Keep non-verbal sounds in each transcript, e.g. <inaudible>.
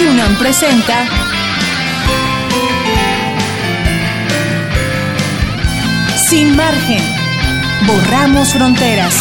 Radio presenta Sin margen. Borramos fronteras.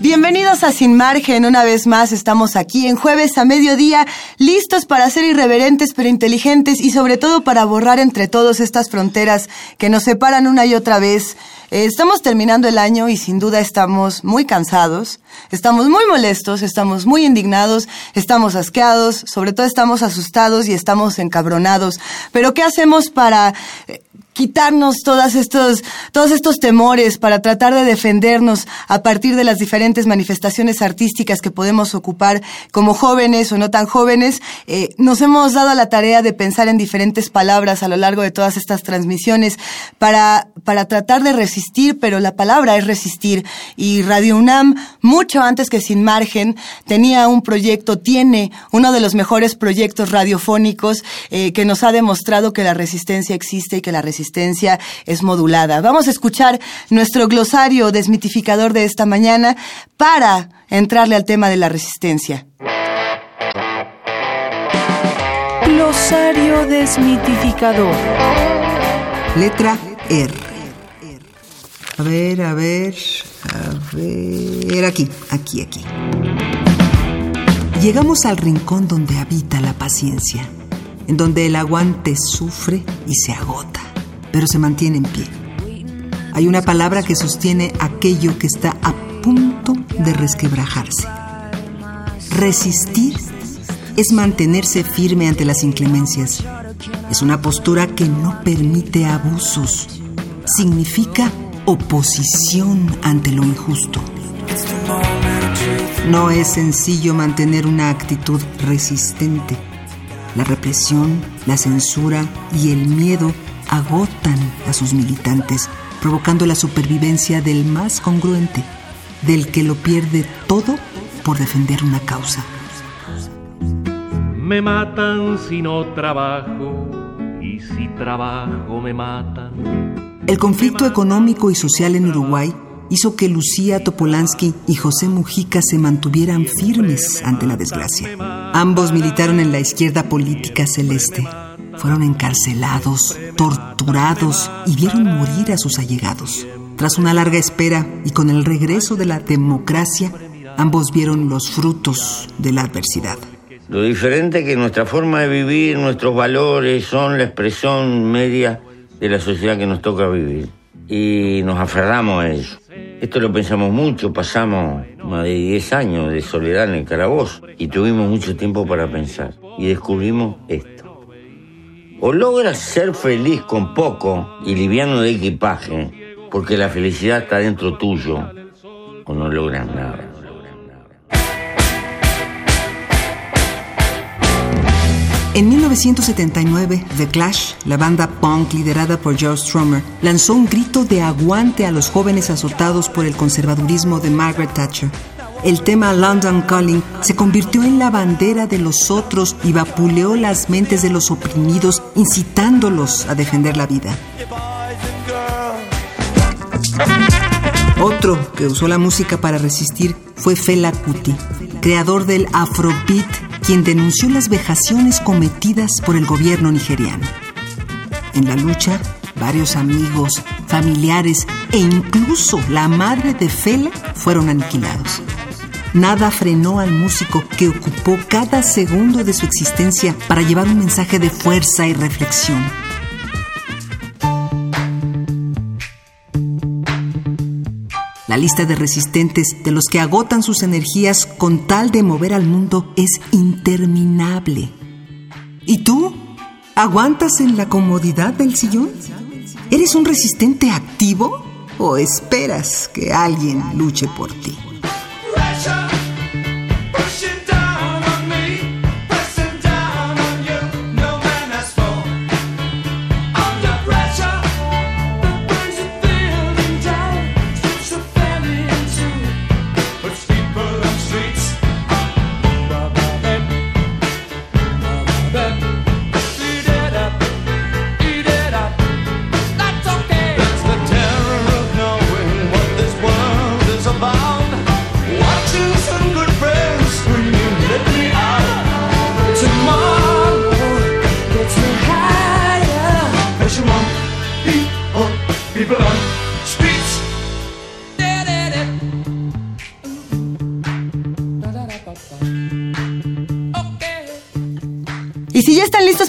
Bienvenidos a Sin Margen, una vez más estamos aquí en jueves a mediodía, listos para ser irreverentes pero inteligentes y sobre todo para borrar entre todos estas fronteras que nos separan una y otra vez. Eh, estamos terminando el año y sin duda estamos muy cansados, estamos muy molestos, estamos muy indignados, estamos asqueados, sobre todo estamos asustados y estamos encabronados. Pero ¿qué hacemos para... Eh, quitarnos todas estos, todos estos temores para tratar de defendernos a partir de las diferentes manifestaciones artísticas que podemos ocupar como jóvenes o no tan jóvenes. Eh, nos hemos dado la tarea de pensar en diferentes palabras a lo largo de todas estas transmisiones para, para tratar de resistir, pero la palabra es resistir. Y Radio UNAM, mucho antes que Sin Margen, tenía un proyecto, tiene uno de los mejores proyectos radiofónicos eh, que nos ha demostrado que la resistencia existe y que la resistencia es modulada. Vamos a escuchar nuestro glosario desmitificador de esta mañana para entrarle al tema de la resistencia. Glosario desmitificador. Letra R. A ver, a ver, a ver. Aquí, aquí, aquí. Llegamos al rincón donde habita la paciencia, en donde el aguante sufre y se agota pero se mantiene en pie. Hay una palabra que sostiene aquello que está a punto de resquebrajarse. Resistir es mantenerse firme ante las inclemencias. Es una postura que no permite abusos. Significa oposición ante lo injusto. No es sencillo mantener una actitud resistente. La represión, la censura y el miedo agotan a sus militantes, provocando la supervivencia del más congruente, del que lo pierde todo por defender una causa. Me matan si no trabajo y si trabajo me matan. El conflicto económico y social en Uruguay hizo que Lucía Topolansky y José Mujica se mantuvieran firmes ante la desgracia. Ambos militaron en la izquierda política celeste fueron encarcelados, torturados y vieron morir a sus allegados. Tras una larga espera y con el regreso de la democracia, ambos vieron los frutos de la adversidad. Lo diferente que nuestra forma de vivir, nuestros valores son la expresión media de la sociedad que nos toca vivir. Y nos aferramos a ello. Esto lo pensamos mucho, pasamos más de 10 años de soledad en el calabozo y tuvimos mucho tiempo para pensar. Y descubrimos esto. O logras ser feliz con poco y liviano de equipaje, porque la felicidad está dentro tuyo, o no logras nada. En 1979, The Clash, la banda punk liderada por Joe Strummer, lanzó un grito de aguante a los jóvenes azotados por el conservadurismo de Margaret Thatcher el tema London Calling se convirtió en la bandera de los otros y vapuleó las mentes de los oprimidos, incitándolos a defender la vida. Otro que usó la música para resistir fue Fela Kuti, creador del Afrobeat, quien denunció las vejaciones cometidas por el gobierno nigeriano. En la lucha, varios amigos, familiares e incluso la madre de Fela fueron aniquilados. Nada frenó al músico que ocupó cada segundo de su existencia para llevar un mensaje de fuerza y reflexión. La lista de resistentes de los que agotan sus energías con tal de mover al mundo es interminable. ¿Y tú? ¿Aguantas en la comodidad del sillón? ¿Eres un resistente activo o esperas que alguien luche por ti?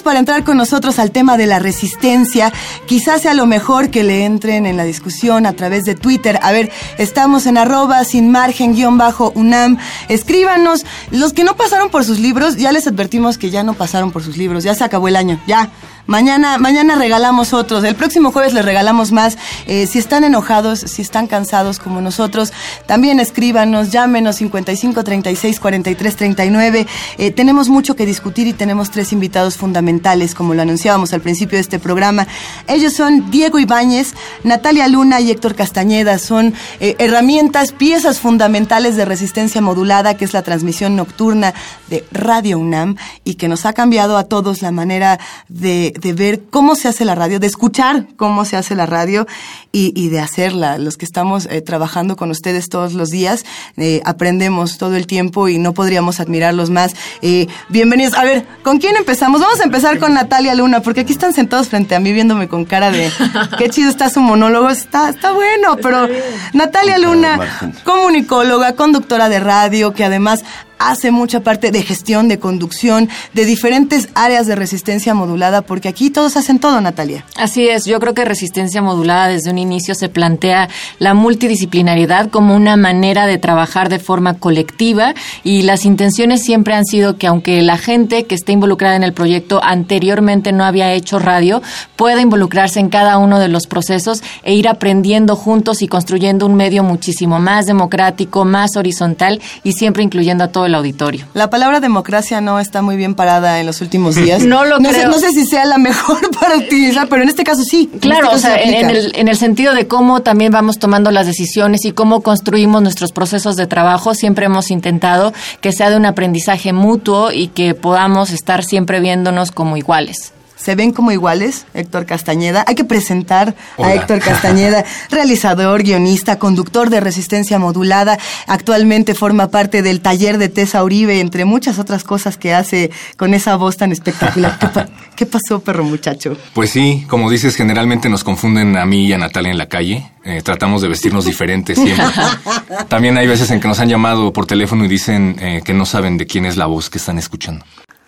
Para entrar con nosotros al tema de la resistencia, quizás sea lo mejor que le entren en la discusión a través de Twitter. A ver, estamos en arroba sin margen guion bajo UNAM. Escríbanos. Los que no pasaron por sus libros, ya les advertimos que ya no pasaron por sus libros. Ya se acabó el año. Ya. Mañana, mañana regalamos otros. El próximo jueves les regalamos más. Eh, si están enojados, si están cansados como nosotros, también escríbanos, llámenos 55 36 43 39. Eh, tenemos mucho que discutir y tenemos tres invitados fundamentales, como lo anunciábamos al principio de este programa. Ellos son Diego Ibáñez, Natalia Luna y Héctor Castañeda. Son eh, herramientas, piezas fundamentales de resistencia modulada, que es la transmisión nocturna de Radio UNAM y que nos ha cambiado a todos la manera de de, ver cómo se hace la radio, de escuchar cómo se hace la radio y, y de hacerla. Los que estamos eh, trabajando con ustedes todos los días, eh, aprendemos todo el tiempo y no podríamos admirarlos más. Eh, bienvenidos. A ver, ¿con quién empezamos? Vamos a empezar con Natalia Luna, porque aquí están sentados frente a mí viéndome con cara de <laughs> qué chido está su monólogo. Está, está bueno, pero Natalia Luna, comunicóloga, conductora de radio, que además hace mucha parte de gestión, de conducción, de diferentes áreas de resistencia modulada, porque aquí todos hacen todo, Natalia. Así es, yo creo que resistencia modulada desde un inicio se plantea la multidisciplinaridad como una manera de trabajar de forma colectiva y las intenciones siempre han sido que aunque la gente que esté involucrada en el proyecto anteriormente no había hecho radio, pueda involucrarse en cada uno de los procesos e ir aprendiendo juntos y construyendo un medio muchísimo más democrático, más horizontal y siempre incluyendo a todo el auditorio. La palabra democracia no está muy bien parada en los últimos días. <laughs> No lo no creo. Sé, no sé si sea la mejor <laughs> para utilizar, pero en este caso sí. Claro, este o sea, caso se en, aplica. el, en el sentido de cómo también vamos tomando las decisiones y cómo construimos nuestros procesos de trabajo, siempre hemos intentado que sea de un aprendizaje mutuo y que podamos estar siempre viéndonos como iguales. Se ven como iguales, Héctor Castañeda. Hay que presentar a. Héctor Castañeda, <laughs> realizador, guionista, conductor de Resistencia Modulada. Actualmente forma parte del taller de Tessa Uribe, entre muchas otras cosas que hace con esa voz tan espectacular. <laughs> ¿Qué, pa- qué pasó, perro muchacho? Pues sí, como dices, generalmente nos confunden a mí y a Natalia en la calle. Eh, tratamos de vestirnos diferentes siempre. <laughs> También hay veces en que nos han llamado por teléfono y dicen eh, que no saben de quién es la voz que están escuchando.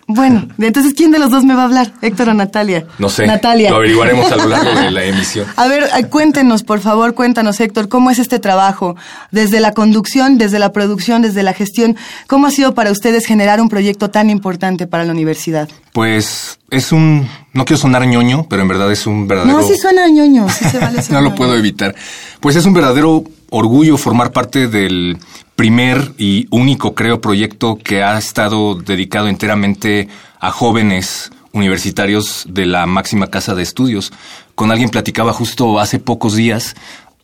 Bueno, entonces, ¿quién de los dos me va a hablar? ¿Héctor o Natalia? No sé, Natalia. lo averiguaremos a lo largo de la <laughs> emisión. A ver, eh, cuéntenos, por favor, cuéntanos, Héctor, ¿cómo es este trabajo? Desde la conducción, desde la producción, desde la gestión, ¿cómo ha sido para ustedes generar un proyecto tan importante para la universidad? Pues es un, no quiero sonar ñoño, pero en verdad es un verdadero... No, sí suena ñoño, sí se vale <laughs> no lo puedo evitar. Pues es un verdadero orgullo formar parte del primer y único, creo, proyecto que ha estado dedicado enteramente a jóvenes universitarios de la máxima casa de estudios. Con alguien platicaba justo hace pocos días.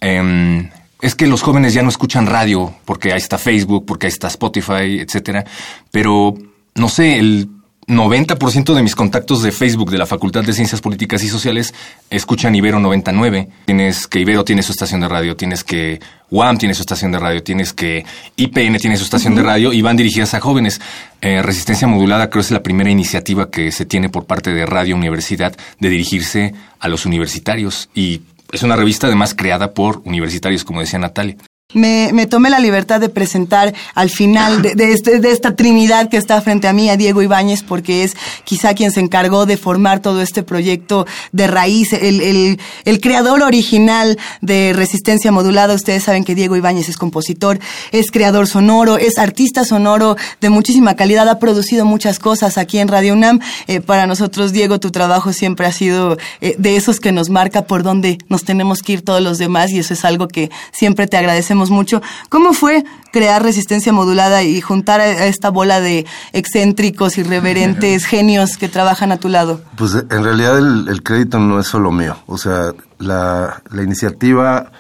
em, es que los jóvenes ya no escuchan radio porque ahí está Facebook, porque ahí está Spotify, etcétera. Pero no sé, el 90% de mis contactos de Facebook de la Facultad de Ciencias Políticas y Sociales escuchan Ibero 99. Tienes que Ibero tiene su estación de radio, tienes que UAM tiene su estación de radio, tienes que IPN tiene su estación de radio y van dirigidas a jóvenes. Eh, Resistencia Modulada creo es la primera iniciativa que se tiene por parte de Radio Universidad de dirigirse a los universitarios y es una revista además creada por universitarios, como decía Natalia. Me, me tomé la libertad de presentar al final de, de este- de esta trinidad que está frente a mí a Diego Ibáñez, porque es quizá quien se encargó de formar todo este proyecto de raíz, el, el, el creador original de Resistencia Modulada. Ustedes saben que Diego Ibáñez es compositor, es creador sonoro, es artista sonoro de muchísima calidad, ha producido muchas cosas aquí en Radio UNAM. Eh, para nosotros, Diego, tu trabajo siempre ha sido eh, de esos que nos marca por dónde nos tenemos que ir todos los demás y eso es algo que siempre te agradecemos mucho. ¿Cómo fue crear Resistencia Modulada y juntar a esta bola de excéntricos, irreverentes, genios que trabajan a tu lado? Pues en realidad el, el crédito no es solo mío. O sea, la, la iniciativa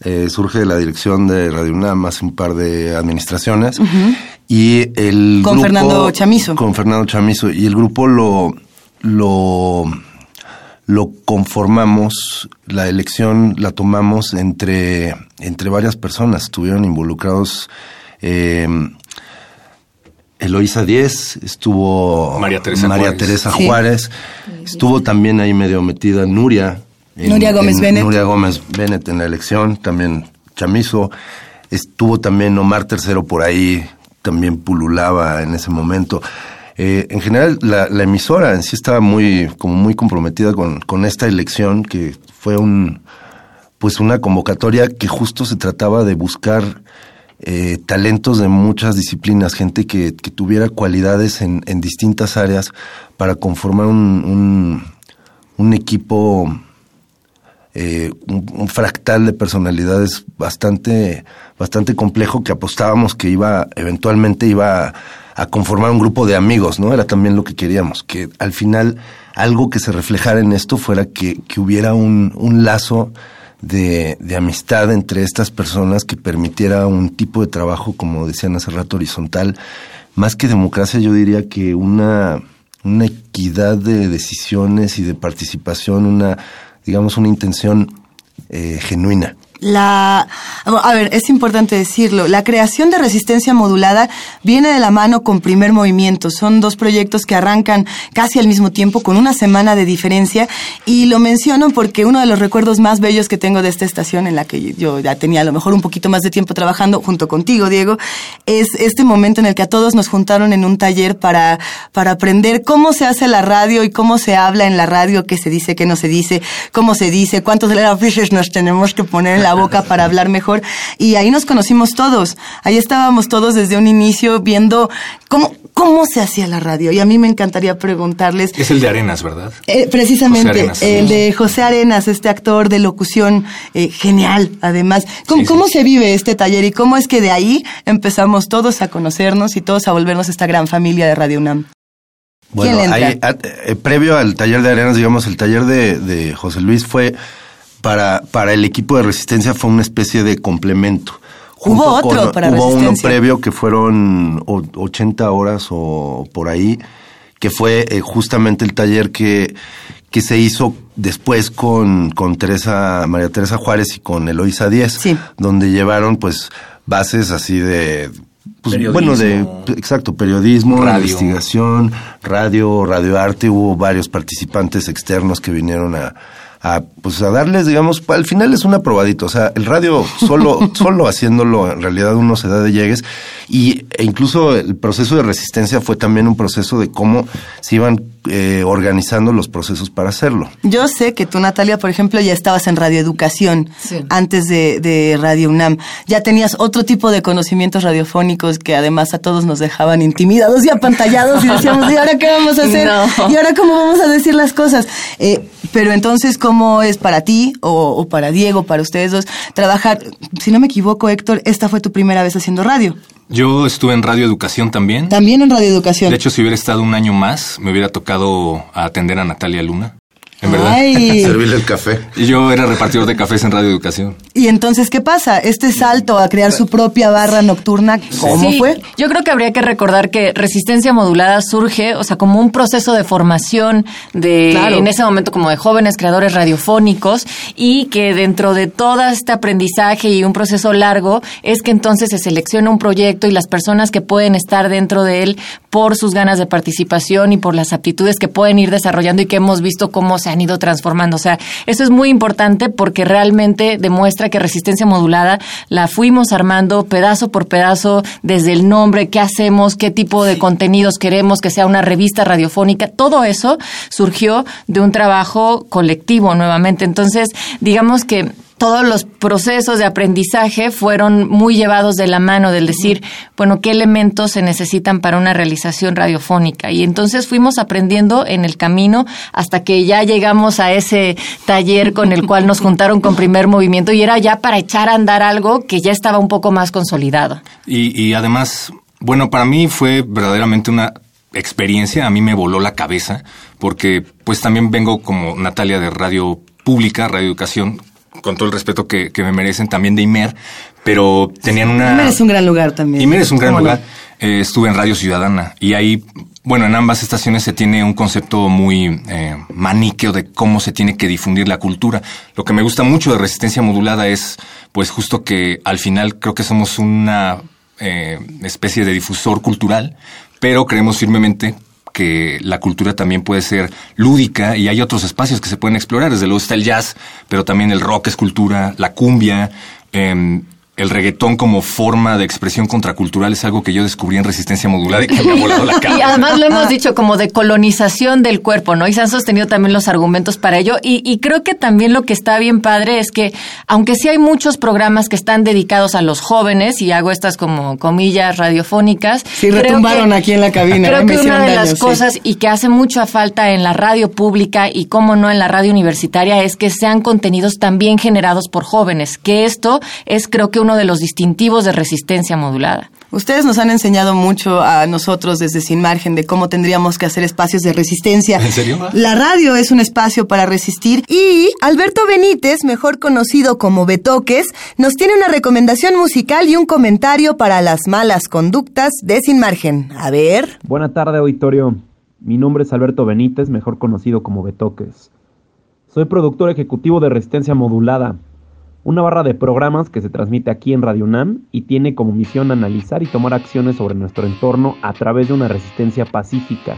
eh, surge de la dirección de Radio UNAM hace un par de administraciones. Y el Con grupo- Fernando Chamizo. Con Fernando Chamizo. Y el grupo lo, lo, lo conformamos, la elección la tomamos entre, entre varias personas. Estuvieron involucrados. Eh, Eloísa Díez, estuvo María Teresa María Juárez. Teresa Sí. Juárez, estuvo también ahí medio metida Nuria. Nuria Gómez Bennett. Nuria Gómez Bennett en la elección, también Chamizo. Estuvo también Omar Tercero por ahí, también pululaba en ese momento. Eh, en general, la, emisora en sí estaba muy, como muy comprometida con, esta elección, que fue un, pues una convocatoria que justo se trataba de buscar eh, talentos de muchas disciplinas, gente que, tuviera cualidades en, distintas áreas para conformar un, equipo, eh, un, un, fractal de personalidades bastante, bastante complejo que apostábamos que iba, eventualmente iba a, a conformar un grupo de amigos, ¿no? Era también lo que queríamos, que al final algo que se reflejara en esto fuera que, que hubiera un, un lazo de, de, amistad entre estas personas que permitiera un tipo de trabajo, como decían hace rato, horizontal. Más que democracia, yo diría que una, una equidad de decisiones y de participación, una, digamos, una intención eh, genuina. La, a ver, es importante decirlo, la creación de resistencia modulada viene de la mano con primer movimiento. Son dos proyectos que arrancan casi al mismo tiempo, con una semana de diferencia. Y lo menciono porque uno de los recuerdos más bellos que tengo de esta estación, en la que yo ya tenía a lo mejor un poquito más de tiempo trabajando junto contigo, Diego, es este momento en el que a todos nos juntaron en un taller para, para aprender cómo se hace la radio y cómo se habla en la radio, qué se dice, qué no se dice, cómo se dice, cuántos fiches nos tenemos que poner en la boca para hablar mejor. Y ahí nos conocimos todos. Ahí estábamos todos desde un inicio viendo cómo, cómo se hacía la radio. Y a mí me encantaría preguntarles. Es el de Arenas, ¿verdad? Eh, precisamente, Arenas, el de José Arenas, este actor de locución eh, genial, además. ¿Cómo, sí, sí. ¿Cómo se vive este taller y cómo es que de ahí empezamos todos a conocernos y todos a volvernos esta gran familia de Radio UNAM? Bueno, ahí, eh, previo al taller de Arenas, digamos, el taller de, de José Luis fue para, para el equipo de resistencia fue una especie de complemento. Hubo otro con, para Hubo resistencia. uno previo que fueron 80 horas o por ahí, que fue eh, justamente el taller que, que se hizo después con, con Teresa, María Teresa Juárez y con Eloisa Díez, sí. donde llevaron pues bases así de pues, bueno, de exacto, periodismo, radio. investigación, radio, radioarte, hubo varios participantes externos que vinieron a, a, pues a darles, digamos, al final es una probadito, o sea, el radio solo, <laughs> solo haciéndolo, en realidad uno se da de llegues, y e incluso el proceso de resistencia fue también un proceso de cómo se iban eh, organizando los procesos para hacerlo. Yo sé que tú, Natalia, por ejemplo, ya estabas en radioeducación sí. antes de, de, Radio UNAM. Ya tenías otro tipo de conocimientos radiofónicos que además a todos nos dejaban intimidados y apantallados y decíamos, ¿y ahora qué vamos a hacer? No. ¿Y ahora cómo vamos a decir las cosas? Eh, pero entonces, ¿cómo es para ti o, o para Diego, para ustedes dos, trabajar? Si no me equivoco, Héctor, esta fue tu primera vez haciendo radio. Yo estuve en Radio Educación también. También en Radio Educación. De hecho, si hubiera estado un año más, me hubiera tocado atender a Natalia Luna. En verdad. Ay. <laughs> Servirle el café. Yo era repartidor de cafés en Radio Educación. Y entonces, ¿qué pasa? Este salto a crear su propia barra nocturna, ¿cómo sí, fue? Yo creo que habría que recordar que resistencia modulada surge, o sea, como un proceso de formación de, claro. en ese momento, como de jóvenes creadores radiofónicos y que dentro de todo este aprendizaje y un proceso largo es que entonces se selecciona un proyecto y las personas que pueden estar dentro de él por sus ganas de participación y por las aptitudes que pueden ir desarrollando y que hemos visto cómo se han ido transformando. O sea, eso es muy importante porque realmente demuestra que resistencia modulada la fuimos armando pedazo por pedazo desde el nombre, qué hacemos, qué tipo de contenidos queremos, que sea una revista radiofónica. Todo eso surgió de un trabajo colectivo nuevamente. Entonces, digamos que todos los procesos de aprendizaje fueron muy llevados de la mano del decir, bueno, qué elementos se necesitan para una realización radiofónica. Y entonces fuimos aprendiendo en el camino hasta que ya llegamos a ese taller con el cual nos juntaron con primer movimiento y era ya para echar a andar algo que ya estaba un poco más consolidado. Y, y además, bueno, para mí fue verdaderamente una experiencia, a mí me voló la cabeza, porque pues también vengo como Natalia de Radio Pública, Radio Educación, con todo el respeto que, que, me merecen, también de Imer, pero tenían una... Imer es un gran lugar también. Imer es un gran lugar. Eh, estuve en Radio Ciudadana y ahí, bueno, en ambas estaciones se tiene un concepto muy eh, maniqueo de cómo se tiene que difundir la cultura. Lo que me gusta mucho de Resistencia Modulada es, pues justo que al final creo que somos una eh, especie de difusor cultural, pero creemos firmemente que la cultura también puede ser lúdica y hay otros espacios que se pueden explorar. Desde luego está el jazz, pero también el rock es cultura, la cumbia. Eh, el reggaetón como forma de expresión contracultural es algo que yo descubrí en resistencia modulada y que me ha volado la <laughs> cara. Y además lo hemos dicho como de colonización del cuerpo, ¿no? Y se han sostenido también los argumentos para ello. Y, y, creo que también lo que está bien padre es que, aunque sí hay muchos programas que están dedicados a los jóvenes, y hago estas como comillas radiofónicas. Sí, retumbaron aquí en la cabina. Creo que una de las cosas y que hace mucha falta en la radio pública y cómo no en la radio universitaria es que sean contenidos también generados por jóvenes, que esto es creo que uno de los distintivos de resistencia modulada. Ustedes nos han enseñado mucho a nosotros desde Sin Margen de cómo tendríamos que hacer espacios de resistencia. ¿En serio? La radio es un espacio para resistir y Alberto Benítez, mejor conocido como Betoques, nos tiene una recomendación musical y un comentario para las malas conductas de Sin Margen. A ver. Buena tarde, auditorio. Mi nombre es Alberto Benítez, mejor conocido como Betoques. Soy productor ejecutivo de Resistencia Modulada, una barra de programas que se transmite aquí en Radio UNAM y tiene como misión analizar y tomar acciones sobre nuestro entorno a través de una resistencia pacífica.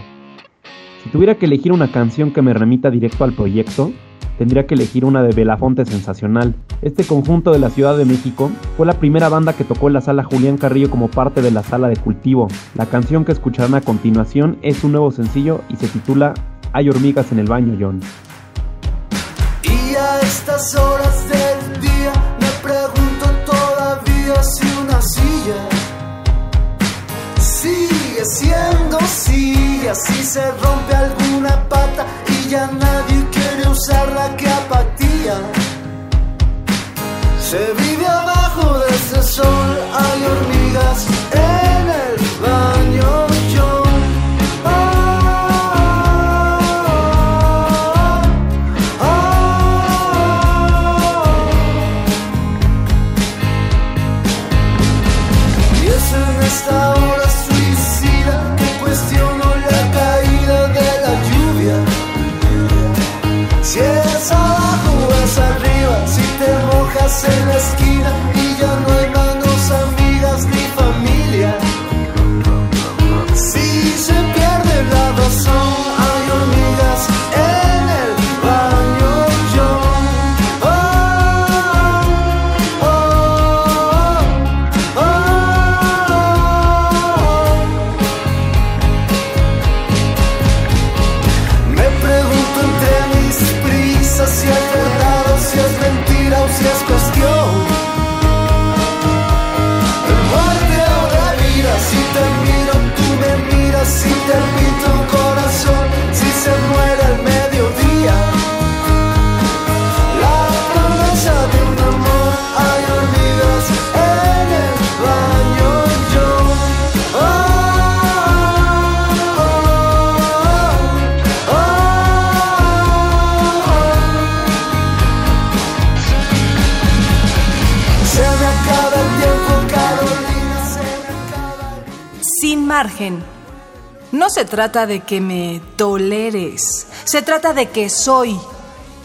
Si tuviera que elegir una canción que me remita directo al proyecto, tendría que elegir una de Belafonte Sensacional. Este conjunto de la Ciudad de México fue la primera banda que tocó en la sala Julián Carrillo como parte de la sala de cultivo. La canción que escucharán a continuación es un nuevo sencillo y se titula Hay hormigas en el baño, John. Y a estas horas pregunto todavía si una silla sigue siendo silla, si se rompe alguna pata y ya nadie quiere usarla, que apatía. Se vive abajo de ese sol, hay hormigas en el baño. Margen. No se trata de que me toleres, se trata de que soy.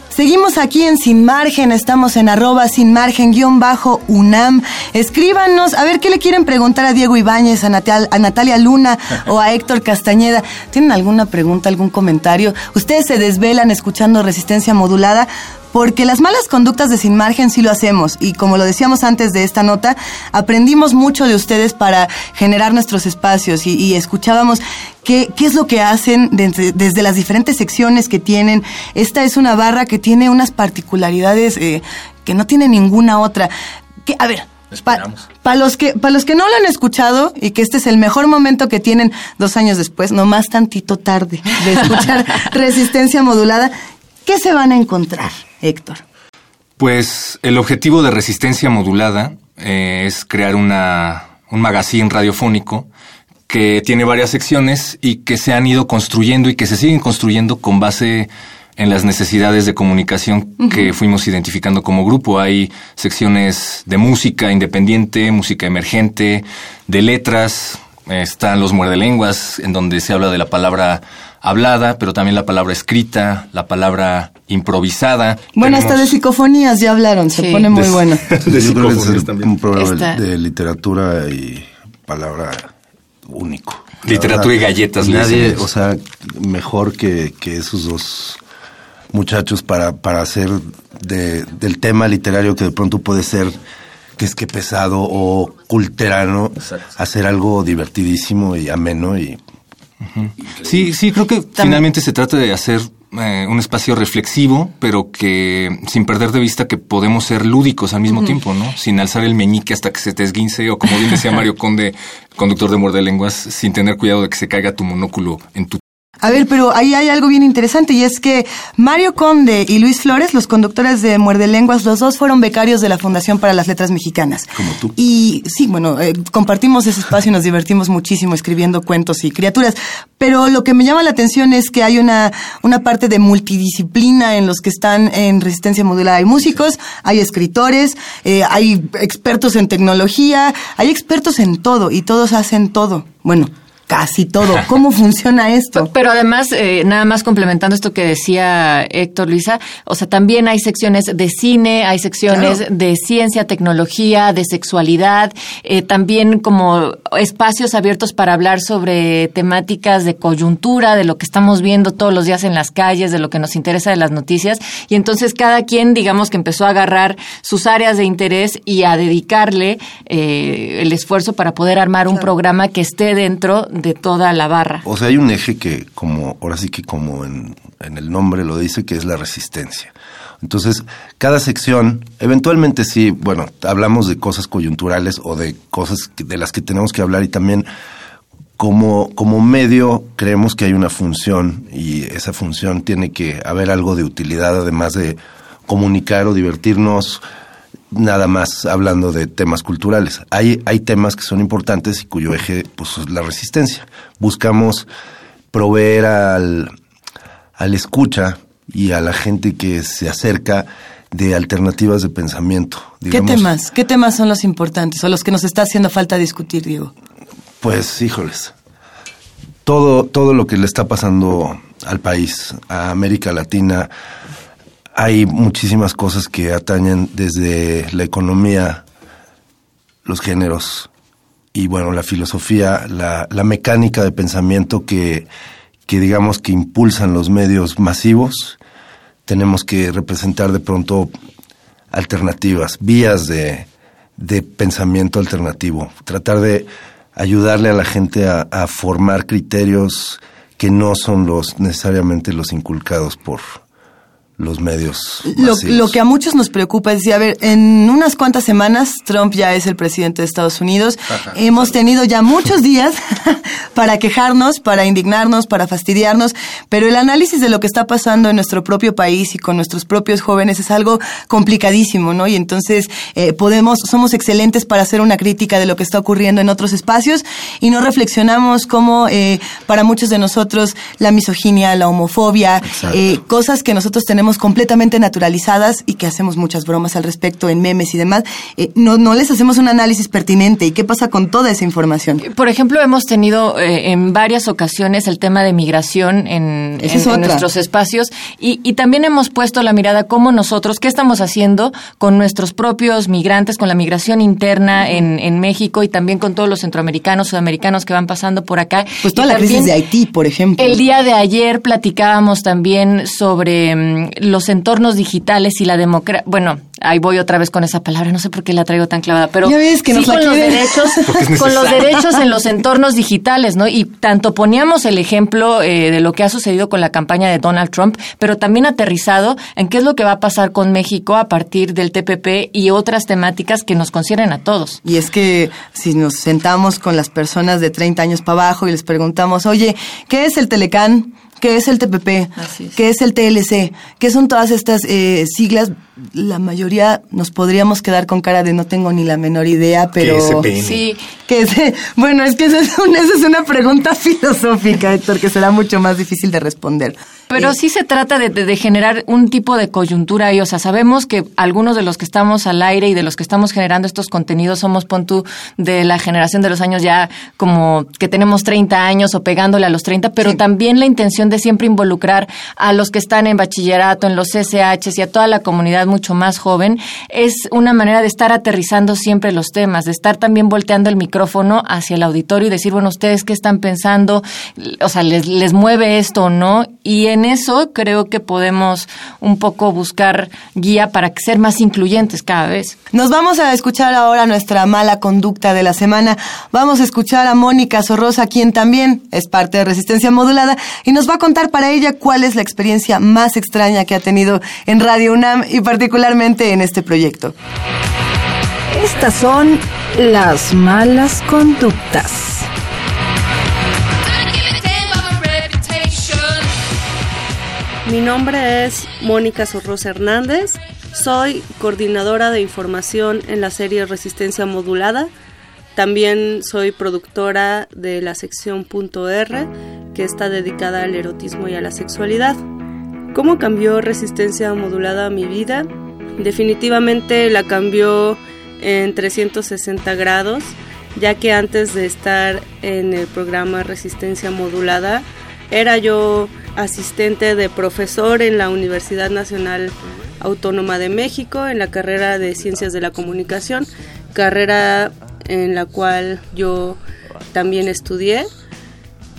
Seguimos aquí en Sin Margen, estamos en arroba sin margen guion bajo UNAM. Escríbanos, a ver qué le quieren preguntar a Diego Ibáñez, a, Natal- a Natalia Luna o a Héctor Castañeda. ¿Tienen alguna pregunta, algún comentario? Ustedes se desvelan escuchando resistencia modulada. Porque las malas conductas de Sin Margen sí lo hacemos y como lo decíamos antes de esta nota, aprendimos mucho de ustedes para generar nuestros espacios y, y escuchábamos qué, qué es lo que hacen desde, desde las diferentes secciones que tienen. Esta es una barra que tiene unas particularidades eh, que no tiene ninguna otra. Que, a ver, para Esperamos. los que para los que no lo han escuchado y que este es el mejor momento que tienen dos años después, no más tantito tarde de escuchar <laughs> resistencia modulada, ¿qué se van a encontrar, Héctor? Pues el objetivo de resistencia modulada eh, es crear una, un magazine radiofónico que tiene varias secciones y que se han ido construyendo y que se siguen construyendo con base en las necesidades de comunicación que fuimos identificando como grupo. Hay secciones de música independiente, música emergente, de letras, están los muerdelenguas, en donde se habla de la palabra hablada, pero también la palabra escrita, la palabra improvisada. Bueno, hasta de psicofonías ya hablaron, se Sí. pone muy <laughs> de- bueno. de psicofonías también. un programa de literatura y palabra único. La Literatura y galletas, le Nadie, o sea, mejor que, que esos dos muchachos para, para hacer de- del tema literario que de pronto puede ser que es que pesado o culterano, hacer algo divertidísimo y ameno y Sí, sí, creo que finalmente se trata de hacer eh, un espacio reflexivo, pero que sin perder de vista que podemos ser lúdicos al mismo tiempo, ¿no? Sin alzar el meñique hasta que se te esguince, o como bien decía <laughs> Mario Conde, conductor de Muerde Lenguas, sin tener cuidado de que se caiga tu monóculo en tu A ver, pero ahí hay algo bien interesante y es que Mario Conde y Luis Flores, los conductores de Muerde Lenguas, los dos fueron becarios de la Fundación para las Letras Mexicanas. Como tú. Y sí, bueno, eh, compartimos ese espacio y nos divertimos muchísimo escribiendo cuentos y criaturas. Pero lo que me llama la atención es que hay una, una parte de multidisciplina en los que están en resistencia modular. Hay músicos, hay escritores, eh, hay expertos en tecnología, hay expertos en todo y todos hacen todo. Bueno, casi todo. ¿Cómo funciona esto? Pero además, eh, nada más complementando esto que decía Héctor Luisa, o sea, también hay secciones de cine, hay secciones de ciencia, tecnología, de sexualidad, eh, también como espacios abiertos para hablar sobre temáticas de coyuntura, de lo que estamos viendo todos los días en las calles, de lo que nos interesa de las noticias. Y entonces cada quien, digamos que empezó a agarrar sus áreas de interés y a dedicarle eh, el esfuerzo para poder armar un programa que esté dentro de toda la barra. O sea, hay un eje que, como, ahora sí que como en, en el nombre lo dice, que es la resistencia. Entonces, cada sección, eventualmente sí, bueno, hablamos de cosas coyunturales o de cosas de las que tenemos que hablar y también como, como medio creemos que hay una función y esa función tiene que haber algo de utilidad además de comunicar o divertirnos nada más hablando de temas culturales. Hay, hay temas que son importantes y cuyo eje pues, es la resistencia. Buscamos proveer al, al escucha y a la gente que se acerca de alternativas de pensamiento. ¿Qué temas? ¿Qué temas son los importantes o los que nos está haciendo falta discutir, Diego? Pues, híjoles, todo, todo lo que le está pasando al país, a América Latina, hay muchísimas cosas que atañen desde la economía, los géneros y bueno, la filosofía, la, la mecánica de pensamiento que, que digamos que impulsan los medios masivos. Tenemos que representar de pronto alternativas, vías de, de pensamiento alternativo, tratar de ayudarle a la gente a, a formar criterios que no son los necesariamente los inculcados por los medios. Lo, que a muchos nos preocupa es decir, a ver, en unas cuantas semanas Trump ya es el presidente de Estados Unidos. Hemos tenido ya muchos días <laughs> para quejarnos, para indignarnos, para fastidiarnos, pero el análisis de lo que está pasando en nuestro propio país y con nuestros propios jóvenes es algo complicadísimo, ¿no? Y entonces eh, podemos, somos excelentes para hacer una crítica de lo que está ocurriendo en otros espacios y no reflexionamos cómo eh, para muchos de nosotros la misoginia, la homofobia, eh, cosas que nosotros tenemos completamente naturalizadas y que hacemos muchas bromas al respecto en memes y demás, eh, no, no les hacemos un análisis pertinente. ¿Y qué pasa con toda esa información? Por ejemplo, hemos tenido eh, en varias ocasiones el tema de migración en, en- nuestros espacios y, y también hemos puesto la mirada como nosotros, qué estamos haciendo con nuestros propios migrantes, con la migración interna en, en México y también con todos los centroamericanos, sudamericanos que van pasando por acá. Pues Y toda la crisis de Haití, por ejemplo. El día de ayer platicábamos también sobre mm, los entornos digitales y la democracia. Bueno, ahí voy otra vez con esa palabra, no sé por qué la traigo tan clavada, pero Ya ves que sí nos la con los derechos, <laughs> con los derechos en los entornos digitales, ¿no? Y tanto poníamos el ejemplo eh, de lo que ha sucedido con la campaña de Donald Trump, pero también aterrizado en qué es lo que va a pasar con México a partir del TPP y otras temáticas que nos conciernen a todos. Y es que si nos sentamos con las personas de 30 años para abajo y les preguntamos, oye, ¿qué es el Telecán? ¿Qué es el TPP? Así es. ¿Qué es el TLC? ¿Qué son todas estas eh, siglas? La mayoría nos podríamos quedar con cara de no tengo ni la menor idea, pero... SPN. Sí, Que es- bueno, es que esa es, una, esa es una pregunta <laughs> filosófica, Héctor, que será mucho más difícil de responder. Pero sí se trata de, de- de generar un tipo de coyuntura ahí. O sea, sabemos que algunos de los que estamos al aire y de los que estamos generando estos contenidos somos, pon tú, de la generación de los años ya como que tenemos 30 años o pegándole a los 30, pero también la intención de siempre involucrar a los que están en bachillerato, en los SHs y a toda la comunidad mucho más joven, es una manera de estar aterrizando siempre los temas, de estar también volteando el micrófono hacia el auditorio y decir, bueno, ustedes qué están pensando, o sea, les, les mueve esto o no, y en eso creo que podemos un poco buscar guía para ser más incluyentes cada vez. Nos vamos a escuchar ahora nuestra mala conducta de la semana. Vamos a escuchar a Mónica Sorrosa, quien también es parte de Resistencia Modulada, y nos va a contar para ella cuál es la experiencia más extraña que ha tenido en Radio UNAM y particularmente en este proyecto. Estas son las malas conductas. Mi nombre es Mónica Sorrosa Hernández. Soy coordinadora de información en la serie Resistencia Modulada. También soy productora de la sección Punto R, que está dedicada al erotismo y a la sexualidad. ¿Cómo cambió Resistencia Modulada mi vida? Definitivamente la cambió en 360 grados, ya que antes de estar en el programa Resistencia Modulada, era yo asistente de profesor en la Universidad Nacional Autónoma de México en la carrera de Ciencias de la Comunicación, carrera en la cual yo también estudié.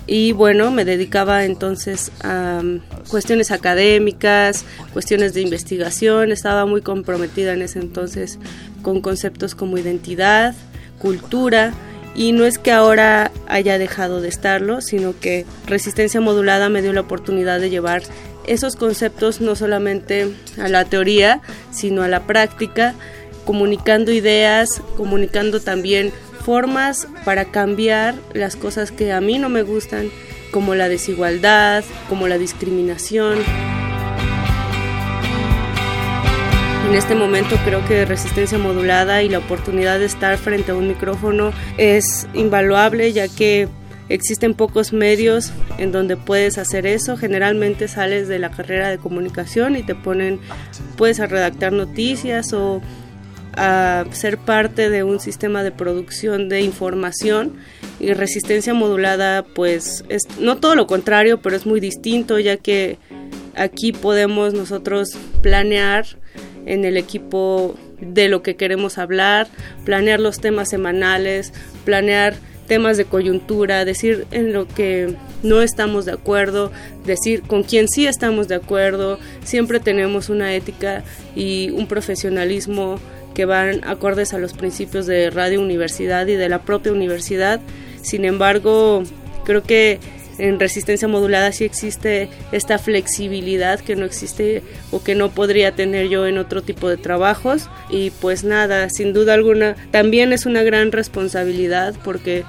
Y bueno, me dedicaba entonces a um, cuestiones académicas, cuestiones de investigación, estaba muy comprometida en ese entonces con conceptos como identidad, cultura, y no es que ahora haya dejado de estarlo, sino que resistencia modulada me dio la oportunidad de llevar esos conceptos no solamente a la teoría, sino a la práctica, comunicando ideas, comunicando también formas para cambiar las cosas que a mí no me gustan, como la desigualdad, como la discriminación. En este momento creo que resistencia modulada y la oportunidad de estar frente a un micrófono es invaluable ya que existen pocos medios en donde puedes hacer eso. Generalmente sales de la carrera de comunicación y te ponen, puedes redactar noticias o a ser parte de un sistema de producción de información y resistencia modulada pues es no todo lo contrario pero es muy distinto ya que aquí podemos nosotros planear en el equipo de lo que queremos hablar, planear los temas semanales, planear temas de coyuntura, decir en lo que no estamos de acuerdo, decir con quién sí estamos de acuerdo, siempre tenemos una ética y un profesionalismo que van acordes a los principios de Radio Universidad y de la propia universidad. Sin embargo, creo que en resistencia modulada sí existe esta flexibilidad que no existe o que no podría tener yo en otro tipo de trabajos. Y pues nada, sin duda alguna también es una gran responsabilidad porque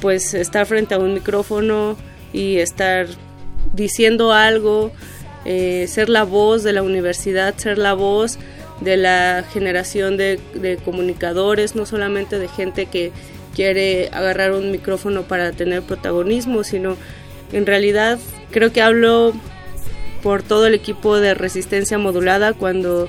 pues estar frente a un micrófono y estar diciendo algo, eh, ser la voz de la universidad, ser la voz de la generación de, de comunicadores, no solamente de gente que quiere agarrar un micrófono para tener protagonismo, sino en realidad creo que hablo por todo el equipo de resistencia modulada cuando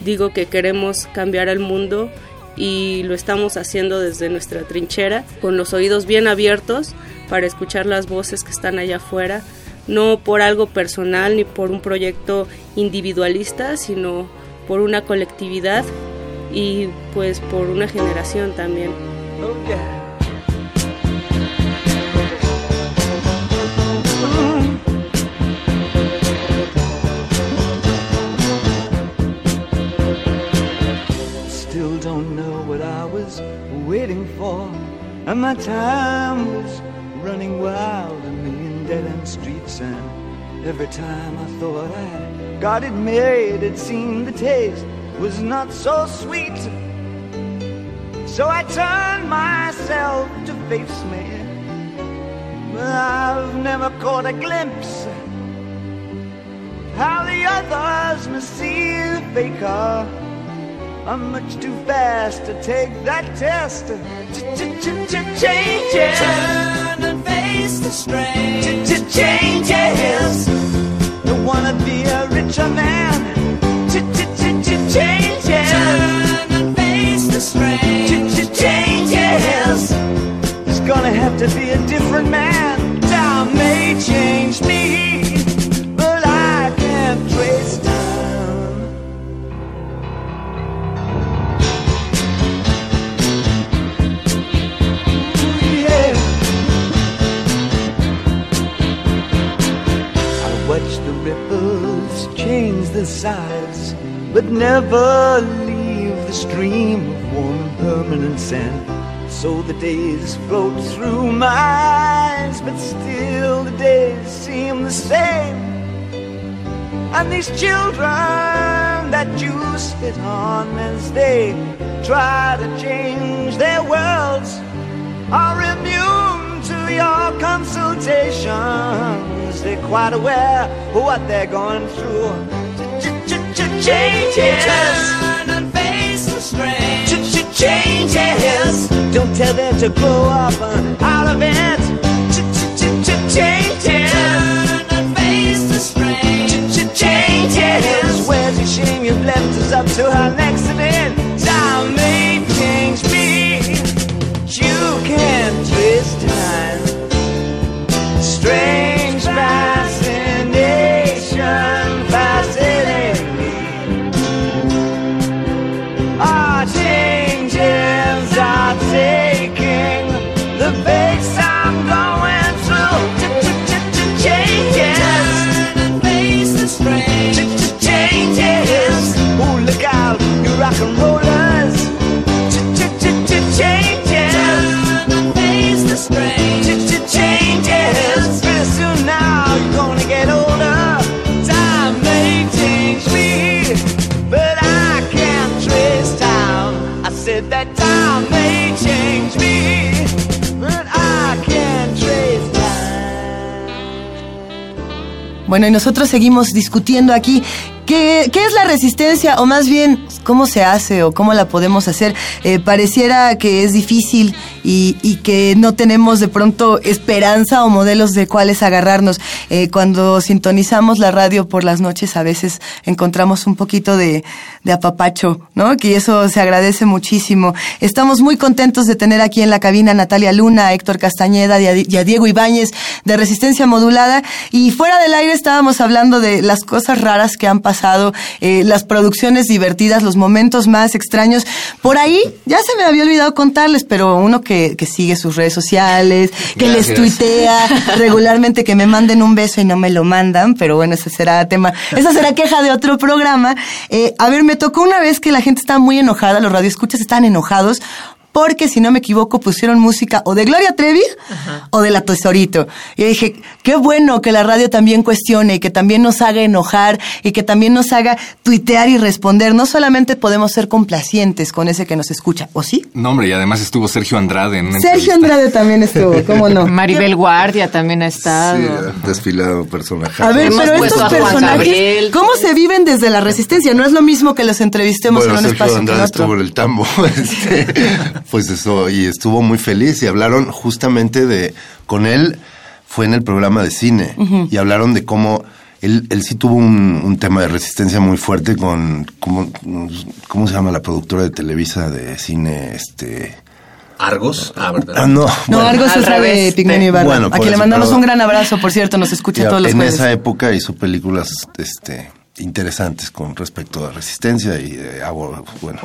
digo que queremos cambiar el mundo y lo estamos haciendo desde nuestra trinchera, con los oídos bien abiertos para escuchar las voces que están allá afuera, no por algo personal ni por un proyecto individualista, sino por una colectividad y pues por una generación también. Oh, Still don't know what I was waiting for, and my time was running wild, a million dead end streets, and every time I thought I got it made, it seemed the taste was not so sweet. So I turned myself to face me. But I've never caught a glimpse how the others must see the faker. I'm much too fast to take that test. Changes. Turn and face the strain. Changes. Don't wanna be a richer man. To be a different man. Time may change me, but I can't trace time. Yeah. I watch the the ripples change their size, but never leave the stream of warm permanent sand. So the days float through my eyes, but still the days seem the same. And these children that you spit on as they try to change their worlds are immune to your consultations. They're quite aware of what they're going through. Changes. And face the strain. Changes. Don't tell them to grow up uh, out of it. Changes. Turn and face the strain. Changes. Where's your shame? You've left us up to our Bueno, y nosotros seguimos discutiendo aquí qué, es la resistencia, o más bien cómo se hace o cómo la podemos hacer. Eh, pareciera que es difícil y, y que no tenemos de pronto esperanza o modelos de cuáles agarrarnos. Eh, cuando sintonizamos la radio por las noches a veces encontramos un poquito de, de apapacho, ¿no? Que eso se agradece muchísimo. Estamos muy contentos de tener aquí en la cabina a Natalia Luna, a Héctor Castañeda y a, Diego Ibáñez de Resistencia Modulada. Y fuera del aire estábamos hablando de las cosas raras que han pasado, eh, las producciones divertidas, los momentos más extraños. Por ahí, ya se me había olvidado contarles, pero uno que, que sigue sus redes sociales, que les tuitea regularmente que me manden un beso y no me lo mandan, pero bueno, ese será tema, esa será queja de otro programa. Eh, a ver, me tocó una vez que la gente estaba muy enojada, los radioescuchas estaban enojados porque si no me equivoco pusieron música o de Gloria Trevi o de La Tesorito. Y yo dije, qué bueno que la radio también cuestione y que también nos haga enojar y que también nos haga tuitear y responder. No solamente podemos ser complacientes con ese que nos escucha, ¿o sí? No, hombre, y además estuvo Sergio Andrade en Sergio entrevista. Andrade también estuvo, ¿cómo no? <laughs> Maribel Guardia también ha estado. Sí, desfilado personaje. A ver, Hemos pero estos personajes, Gabriel. ¿cómo se viven desde la resistencia? No es lo mismo que los entrevistemos bueno, en un Sergio espacio que en Andrade otro. estuvo en el tambo. <laughs> este, pues eso, y estuvo muy feliz. Y hablaron justamente de. Con él fue en el programa de cine. Y hablaron de cómo. Él, él sí tuvo un, un tema de resistencia muy fuerte con. ¿cómo, ¿Cómo se llama la productora de Televisa de cine? Este. Argos. Ah, ¿verdad? Ah, no. No, bueno. Argos es la de revés. Pigmenio Ibarra. Bueno, a quien le mandamos pero- un gran abrazo, por cierto, nos escucha Ya, todos los en jueves. esa época hizo películas este, interesantes con respecto a resistencia y eh, bueno,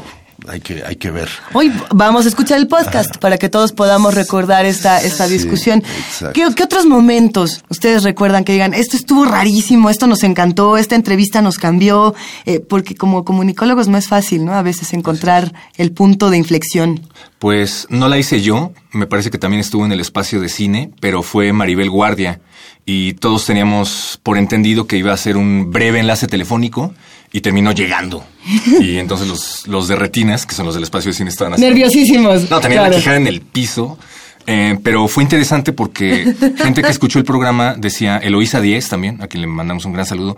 hay que, hay que ver. Hoy vamos a escuchar el podcast para que todos podamos recordar esta, esta discusión. exacto. ¿Qué, qué otros momentos ustedes recuerdan que digan, esto estuvo rarísimo, esto nos encantó, esta entrevista nos cambió? Eh, porque como comunicólogos no es fácil, ¿no? A veces encontrar el punto de inflexión. Pues no la hice yo, me parece que también estuvo en el espacio de cine, pero fue Maribel Guardia y todos teníamos por entendido que iba a ser un breve enlace telefónico y terminó llegando. <laughs> Y entonces los, los de retinas, que son los del espacio de cine, estaban así. Nerviosísimos. No, tenían claro. la quijada en el piso. eh, pero fue interesante porque <laughs> gente que escuchó el programa decía, Eloísa Díez también, a quien le mandamos un gran saludo,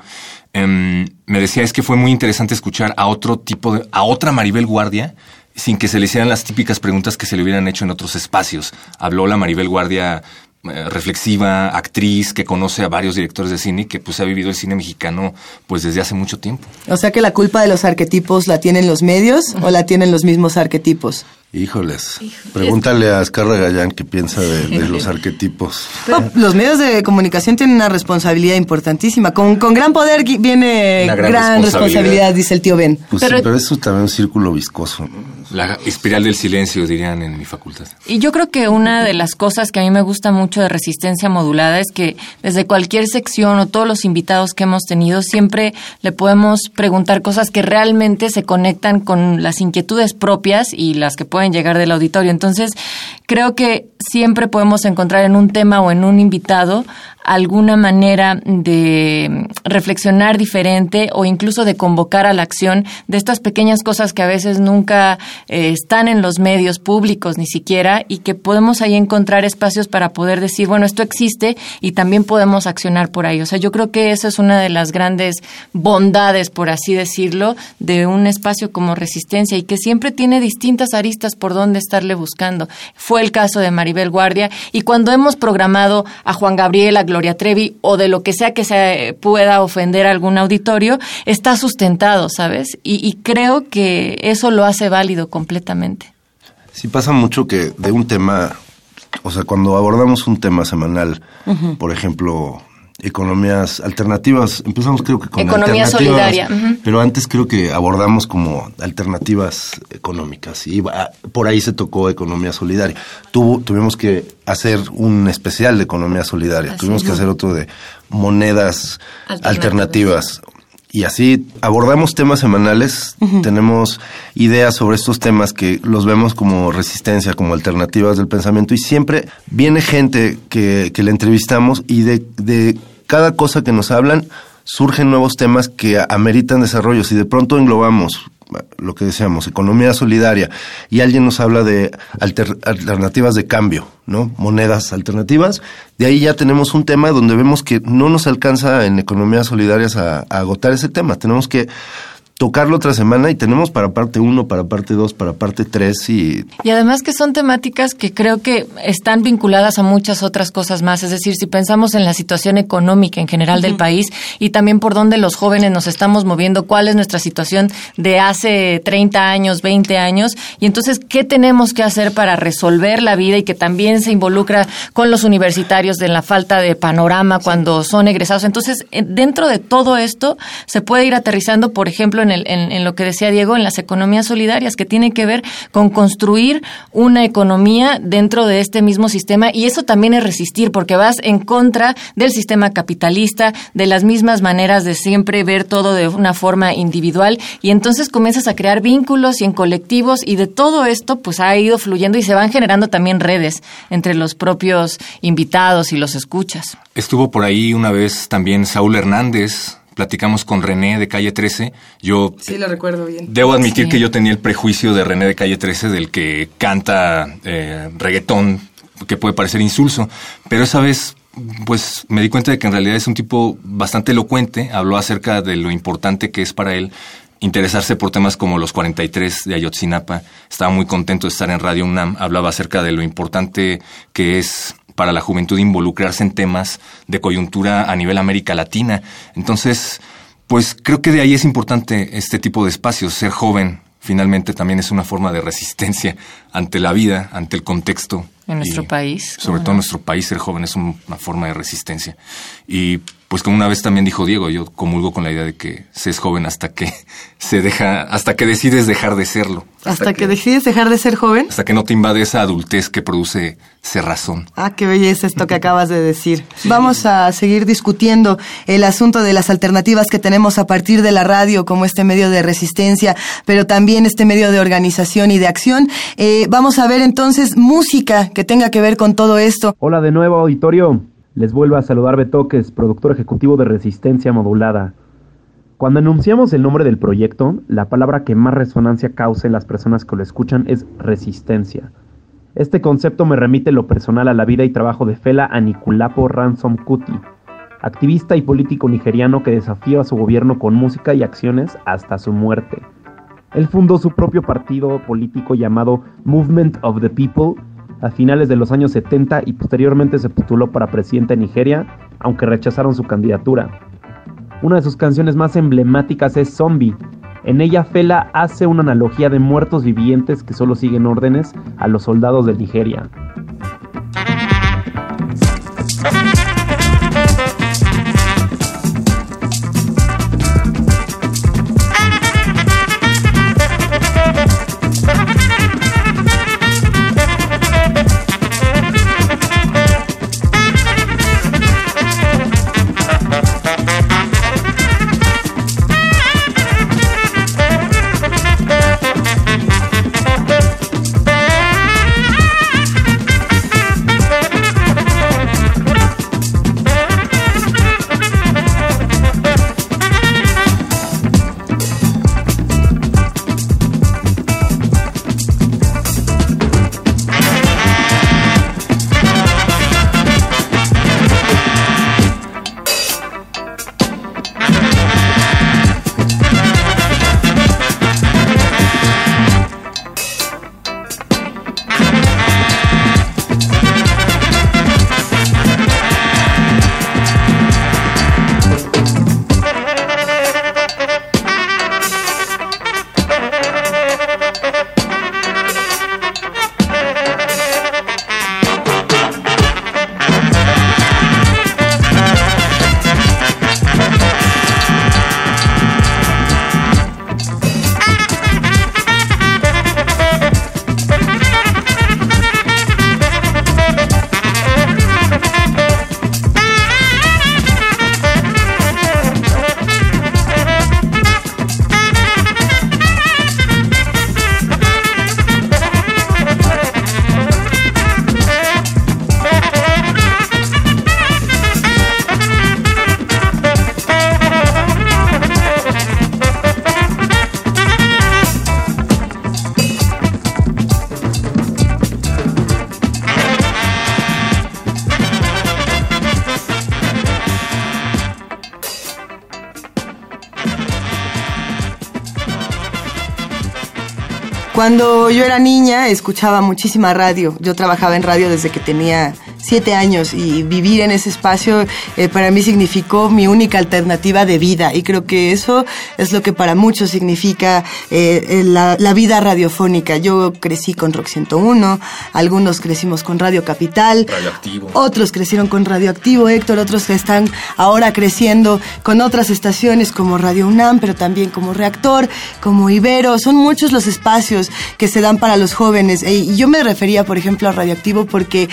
em, me decía es que fue muy interesante escuchar a otro tipo de, a otra Maribel Guardia, sin que se le hicieran las típicas preguntas que se le hubieran hecho en otros espacios. Habló la Maribel Guardia reflexiva, actriz, que conoce a varios directores de cine y que pues ha vivido el cine mexicano pues desde hace mucho tiempo. O sea que la culpa de los arquetipos la tienen los medios o la tienen los mismos arquetipos. Híjoles. Pregúntale a Azcarra Gallán qué piensa de, de los <laughs> arquetipos. Los medios de comunicación tienen una responsabilidad importantísima. Con, con gran poder viene gran, gran responsabilidad. responsabilidad. dice el tío Ben. Pues sí, pero eso también es un círculo viscoso. ¿no? La espiral del silencio, dirían en mi facultad. Y yo creo que una de las cosas que a mí me gusta mucho de resistencia modulada es que desde cualquier sección o todos los invitados que hemos tenido siempre le podemos preguntar cosas que realmente se conectan con las inquietudes propias y las que pueden llegar del auditorio. Entonces, creo que siempre podemos encontrar en un tema o en un invitado alguna manera de reflexionar diferente o incluso de convocar a la acción de estas pequeñas cosas que a veces nunca eh, están en los medios públicos ni siquiera y que podemos ahí encontrar espacios para poder decir, bueno, esto existe y también podemos accionar por ahí. O sea, yo creo que esa es una de las grandes bondades, por así decirlo, de un espacio como Resistencia y que siempre tiene distintas aristas por donde estarle buscando. Fue el caso de Maribel Guardia y cuando hemos programado a Juan Gabriel, a Gloria Trevi o de lo que sea que se pueda ofender a algún auditorio, está sustentado, ¿sabes? Y, y creo que eso lo hace válido completamente. Sí pasa mucho que de un tema, o sea, cuando abordamos un tema semanal, por ejemplo, economías alternativas, empezamos creo que con Economía solidaria, pero antes creo que abordamos como alternativas económicas y por ahí se tocó economía solidaria. Tuvo, tuvimos que hacer un especial de economía solidaria, Así tuvimos es. que hacer otro de monedas Alternativas. alternativas. Y así abordamos temas semanales, tenemos ideas sobre estos temas que los vemos como resistencia, como alternativas del pensamiento y siempre viene gente que, que le entrevistamos y de, de cada cosa que nos hablan surgen nuevos temas que ameritan desarrollos y de pronto englobamos lo que decíamos, economía solidaria, y alguien nos habla de alter- alternativas de cambio, ¿no? Monedas alternativas. De ahí ya tenemos un tema donde vemos que no nos alcanza en economías solidarias a agotar ese tema. Tenemos que tocarlo otra semana y tenemos para parte 1, para parte 2, para parte 3 y Y además que son temáticas que creo que están vinculadas a muchas otras cosas más. Es decir, si pensamos en la situación económica en general del país y también por dónde los jóvenes nos estamos moviendo, cuál es nuestra situación de hace 30 años, 20 años, y entonces, ¿qué tenemos que hacer para resolver la vida y que también se involucra con los universitarios de la falta de panorama cuando son egresados? Entonces, dentro de todo esto, se puede ir aterrizando, por ejemplo, en, el, en, en lo que decía Diego, en las economías solidarias, que tiene que ver con construir una economía dentro de este mismo sistema y eso también es resistir porque vas en contra del sistema capitalista, de las mismas maneras de siempre ver todo de una forma individual y entonces comienzas a crear vínculos y en colectivos y de todo esto pues ha ido fluyendo y se van generando también redes entre los propios invitados y los escuchas. Estuvo por ahí una vez también Saúl Hernández. Platicamos con René de Calle 13. Yo Sí, lo recuerdo bien. Debo admitir Sí. que yo tenía el prejuicio de René de Calle 13 del que canta eh, reggaetón que puede parecer insulso, pero esa vez pues me di cuenta de que en realidad es un tipo bastante elocuente, habló acerca de lo importante que es para él interesarse por temas como los 43 de Ayotzinapa, estaba muy contento de estar en Radio UNAM, hablaba acerca de lo importante que es para la juventud involucrarse en temas de coyuntura a nivel América Latina. Entonces, pues creo que de ahí es importante este tipo de espacios. Ser joven finalmente también es una forma de resistencia ante la vida, ante el contexto. En nuestro país. Sobre ¿cómo todo en nuestro país, ser joven es un- una forma de resistencia. Y pues como una vez también dijo Diego, yo comulgo con la idea de que se es joven hasta que <laughs> se deja, hasta que decides dejar de serlo. Hasta que decides dejar de ser joven. Hasta que no te invade esa adultez que produce cerrazón. Ah, qué belleza esto que <laughs> acabas de decir. Vamos a seguir discutiendo el asunto de las alternativas que tenemos a partir de la radio como este medio de resistencia, pero también este medio de organización y de acción. Eh, vamos a ver entonces música que tenga que ver con todo esto. Hola de nuevo, auditorio. Les vuelvo a saludar Betoques, productor ejecutivo de Resistencia Modulada. Cuando anunciamos el nombre del proyecto, la palabra que más resonancia causa en las personas que lo escuchan es resistencia. Este concepto me remite lo personal a la vida y trabajo de Fela Anikulapo Ransom Kuti, activista y político nigeriano que desafió a su gobierno con música y acciones hasta su muerte. Él fundó su propio partido político llamado Movement of the People a finales de los años 70 y posteriormente se postuló para presidente de Nigeria, aunque rechazaron su candidatura. Una de sus canciones más emblemáticas es Zombie, En ella Fela hace una analogía de muertos vivientes que solo siguen órdenes a los soldados de Nigeria. Cuando yo era niña escuchaba muchísima radio. Yo trabajaba en radio desde que tenía siete años y vivir en ese espacio eh, para mí significó mi única alternativa de vida y creo que eso es lo que para muchos significa eh, eh, la, la, vida radiofónica. Yo crecí con Rock 101, algunos crecimos con Radio Capital, Radioactivo. Otros crecieron con Radioactivo, Héctor, otros están ahora creciendo con otras estaciones como Radio UNAM, pero también como Reactor, como Ibero. Son muchos los espacios que se dan para los jóvenes. E, y yo me refería, por ejemplo, a Radioactivo porque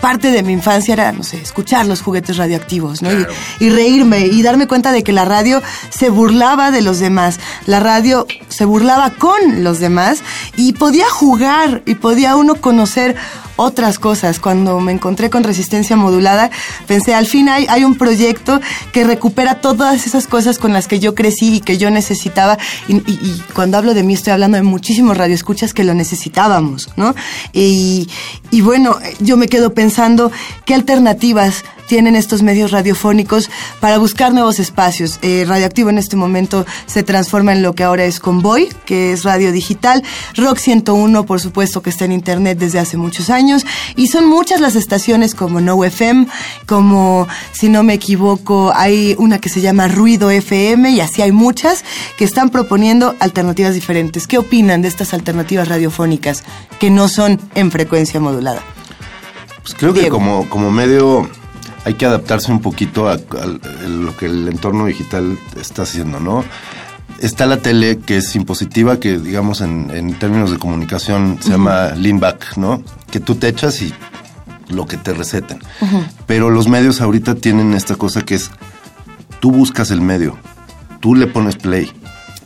parte de mi infancia era, no sé, escuchar los juguetes radioactivos, ¿no? Claro. Y, y, reírme y darme cuenta de que la radio se burlaba de los demás. La radio se burlaba con los demás y podía jugar y podía uno conocer otras cosas. Cuando me encontré con resistencia modulada, pensé, al fin hay, un proyecto que recupera todas esas cosas con las que yo crecí y que yo necesitaba. Y, cuando hablo de mí, estoy hablando de muchísimos radioescuchas que lo necesitábamos, ¿no? Y bueno, yo me quedo pensando qué alternativas tienen estos medios radiofónicos para buscar nuevos espacios. Eh, Radioactivo en este momento se transforma en lo que ahora es Convoy, que es radio digital. Rock 101, por supuesto, que está en internet desde hace muchos años. Y son muchas las estaciones como No FM, como, si no me equivoco, hay una que se llama Ruido FM y así hay muchas que están proponiendo alternativas diferentes. ¿Qué opinan de estas alternativas radiofónicas que no son en frecuencia modulada? Pues creo Diego. que como, como medio hay que adaptarse un poquito a, a, a, lo que el entorno digital está haciendo, ¿no? Está la tele que es impositiva, que digamos en, en términos de comunicación se uh -huh. llama lean back, ¿no? Que tú te echas y lo que te receten. Uh -huh. Pero los medios ahorita tienen esta cosa que es, tú buscas el medio, tú le pones play,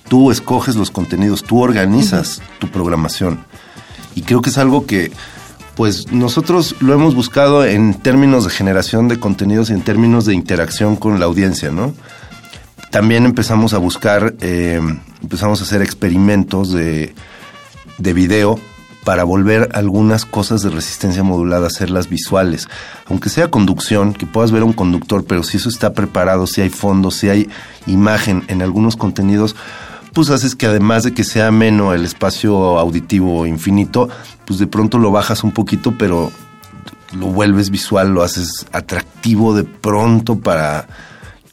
tú escoges los contenidos, tú organizas uh -huh. tu programación. Y creo que es algo que pues nosotros lo hemos buscado en términos de generación de contenidos y en términos de interacción con la audiencia, ¿no? También empezamos a buscar, eh, empezamos a hacer experimentos de, de video para volver algunas cosas de resistencia modulada, hacerlas visuales. Aunque sea conducción, que puedas ver a un conductor, pero si eso está preparado, si hay fondo, si hay imagen en algunos contenidos, pues haces que además de que sea ameno el espacio auditivo infinito, pues de pronto lo bajas un poquito, pero lo vuelves visual, lo haces atractivo de pronto para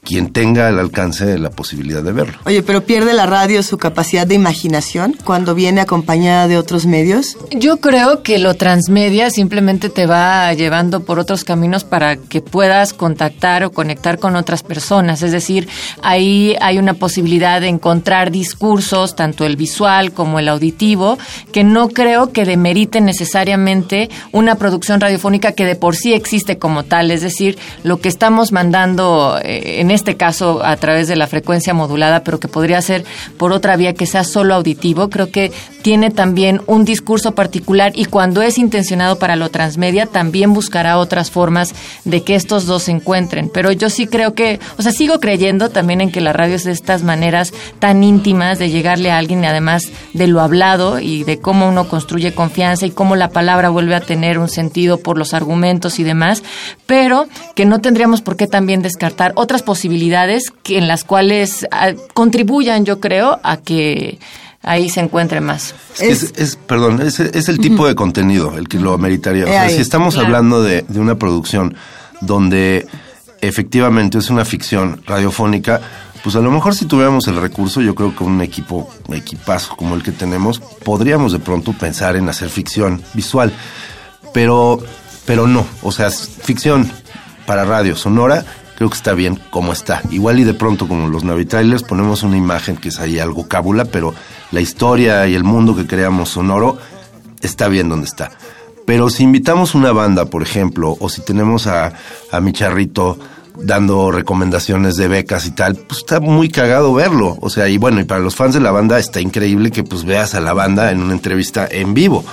quien tenga al alcance la posibilidad de verlo. Oye, pero pierde la radio su capacidad de imaginación cuando viene acompañada de otros medios. Yo creo que lo transmedia simplemente te va llevando por otros caminos para que puedas contactar o conectar con otras personas. Es decir, ahí hay una posibilidad de encontrar discursos, tanto el visual como el auditivo, que no creo que demeriten necesariamente una producción radiofónica que de por sí existe como tal. Es decir, lo que estamos mandando eh, en este caso a través de la frecuencia modulada, pero que podría ser por otra vía que sea solo auditivo, creo que tiene también un discurso particular y cuando es intencionado para lo transmedia también buscará otras formas de que estos dos se encuentren. Pero yo sí creo que, o sea, sigo creyendo también en que la radio es de estas maneras tan íntimas de llegarle a alguien además de lo hablado y de cómo uno construye confianza y cómo la palabra vuelve a tener un sentido por los argumentos y demás, pero que no tendríamos por qué también descartar otras posibilidades que, en las cuales ah, contribuyan, yo creo, a que ahí se encuentre más. Es, es, perdón, es, es el tipo de contenido el que lo ameritaría. O Eh, sea, si estamos claro. hablando de, de una producción donde efectivamente es una ficción radiofónica, pues a lo mejor si tuviéramos el recurso, yo creo que un equipo, equipazo como el que tenemos, podríamos de pronto pensar en hacer ficción visual. Pero, pero no, o sea, es ficción para radio sonora, creo que está bien como está. Igual y de pronto como los Navitrailers ponemos una imagen que es ahí algo cábula, pero la historia y el mundo que creamos sonoro está bien donde está. Pero si invitamos una banda, por ejemplo, o si tenemos a, a mi charrito dando recomendaciones de becas y tal, pues está muy cagado verlo. O sea, y bueno, y para los fans de la banda está increíble que pues veas a la banda en una entrevista en vivo.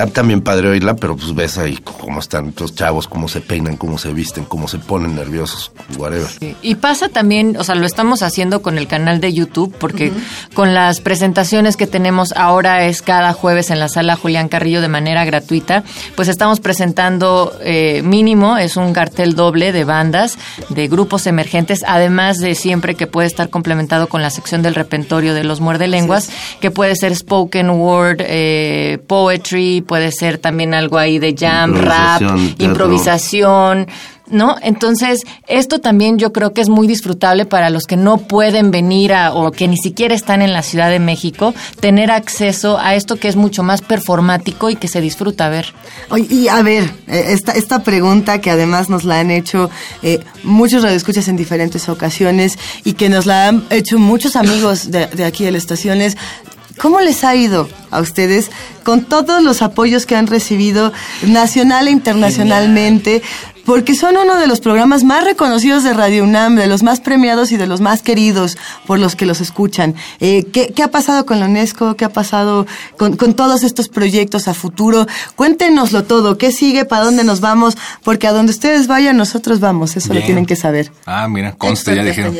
Está también padre oírla, pero pues ves ahí cómo están los chavos, cómo se peinan, cómo se visten, cómo se ponen nerviosos, whatever. Y pasa también, o sea, lo estamos haciendo con el canal de YouTube, porque con las presentaciones que tenemos ahora es cada jueves en la sala Julián Carrillo de manera gratuita, pues estamos presentando eh, mínimo, es un cartel doble de bandas, de grupos emergentes, además de siempre que puede estar complementado con la sección del repentorio de los muerde lenguas, que puede ser spoken word, eh, poetry, puede ser también algo ahí de jam, rap, Improvisación, teatro. improvisación. ¿no? Entonces, esto también yo creo que es muy disfrutable para los que no pueden venir a, o que ni siquiera están en la Ciudad de México, tener acceso a esto que es mucho más performático y que se disfruta ver. Oye, y a ver, eh, esta, esta pregunta que además nos la han hecho eh, muchos radioescuchas en diferentes ocasiones y que nos la han hecho muchos amigos de, de aquí de la estación es, ¿cómo les ha ido a ustedes con todos los apoyos que han recibido nacional e internacionalmente? Porque son uno de los programas más reconocidos de Radio UNAM, de los más premiados y de los más queridos por los que los escuchan. Eh, ¿qué, qué ha pasado con la UNESCO? ¿Qué ha pasado con, con todos estos proyectos a futuro? Cuéntenoslo todo. ¿Qué sigue? ¿Para dónde nos vamos? Porque a donde ustedes vayan, nosotros vamos. Eso lo tienen que saber. Ah, mira, conste, ya dijeron.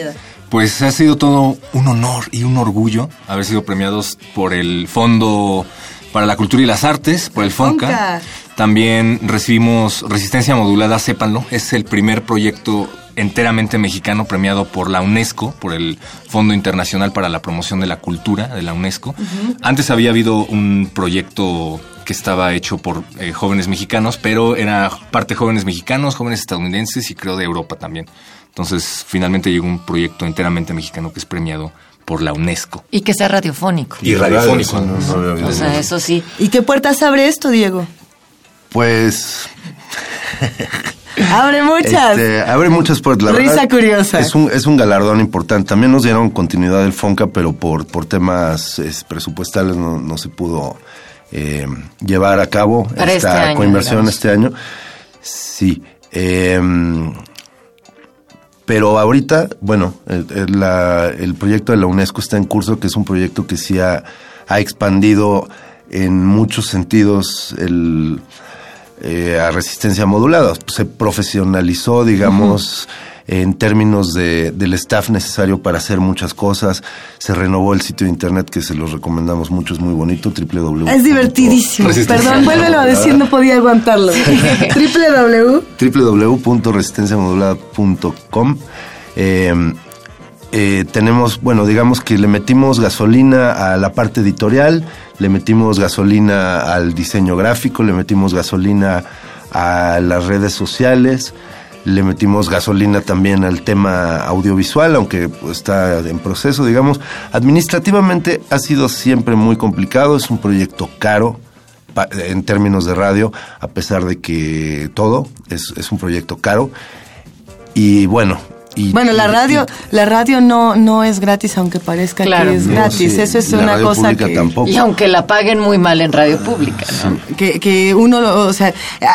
Pues ha sido todo un honor y un orgullo haber sido premiados por el Fondo para la Cultura y las Artes, por el FONCA. FONCA. También recibimos Resistencia Modulada, sépanlo, es el primer proyecto enteramente mexicano premiado por la UNESCO, por el Fondo Internacional para la Promoción de la Cultura de la UNESCO. Antes había habido un proyecto que estaba hecho por eh, jóvenes mexicanos, pero era parte jóvenes mexicanos, jóvenes estadounidenses y creo de Europa también. Entonces, finalmente llegó un proyecto enteramente mexicano que es premiado por la UNESCO. Y que sea radiofónico. Y radiofónico. No, no O sea, eso. eso sí. ¿Y qué puertas abre esto, Diego? Pues Abre muchas. Este, abre muchas puertas. La Risa verdad, curiosa. Es un, es un galardón importante. También nos dieron continuidad del FONCA, pero por, por temas es, presupuestales no, no se pudo eh, llevar a cabo Para esta este año, coinversión digamos. este año. Sí. eh, pero ahorita, bueno, el, el- la- el proyecto de la UNESCO está en curso, que es un proyecto que sí ha, ha expandido en muchos sentidos el, eh, a resistencia modulada. Se profesionalizó, digamos, en términos de, del staff necesario para hacer muchas cosas. Se renovó el sitio de internet que se los recomendamos mucho, es muy bonito, www. Es divertidísimo. Perdón, vuélvelo a decir, no podía aguantarlo. <laughs> www. www.resistenciamodulada.com. Eh, eh, tenemos, bueno, digamos que le metimos gasolina a la parte editorial, le metimos gasolina al diseño gráfico, le metimos gasolina a las redes sociales, le metimos gasolina también al tema audiovisual, aunque está en proceso, digamos. Administrativamente ha sido siempre muy complicado, es un proyecto caro en términos de radio, a pesar de que todo es, es un proyecto caro. Y bueno. Y, Bueno, la y- radio, la radio no, no es gratis, aunque parezca Claro. que es No, gratis. sí, Eso es la una radio cosa que, tampoco. Y aunque la paguen muy mal en radio pública, ¿no? que, que uno, lo- o sea,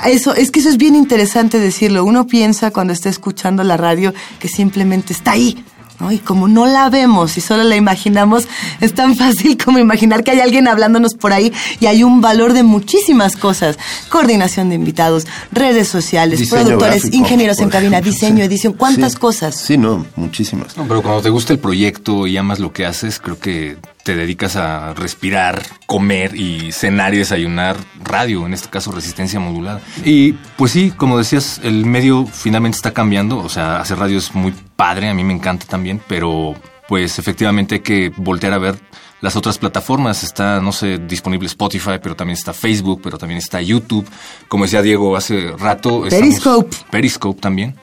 eso, es que eso es bien interesante decirlo. Uno piensa cuando está escuchando la radio que simplemente está ahí. ¿No? Y como no la vemos y solo la imaginamos, es tan fácil como imaginar que hay alguien hablándonos por ahí y hay un valor de muchísimas cosas. Coordinación de invitados, redes sociales, Diseño productores, gráfico, ingenieros en cabina, ejemplo, diseño, sí. edición, cuántas Sí. cosas. Sí, no, muchísimas. No, pero cuando te gusta el proyecto y amas lo que haces, creo que te dedicas a respirar, comer y cenar y desayunar radio, en este caso resistencia modulada. Y pues sí, como decías, el medio finalmente está cambiando, o sea, hacer radio es muy padre, a mí me encanta también, pero pues efectivamente hay que voltear a ver las otras plataformas. Está, no sé, disponible Spotify, pero también está Facebook, pero también está YouTube. Como decía Diego hace rato. Periscope. Periscope también.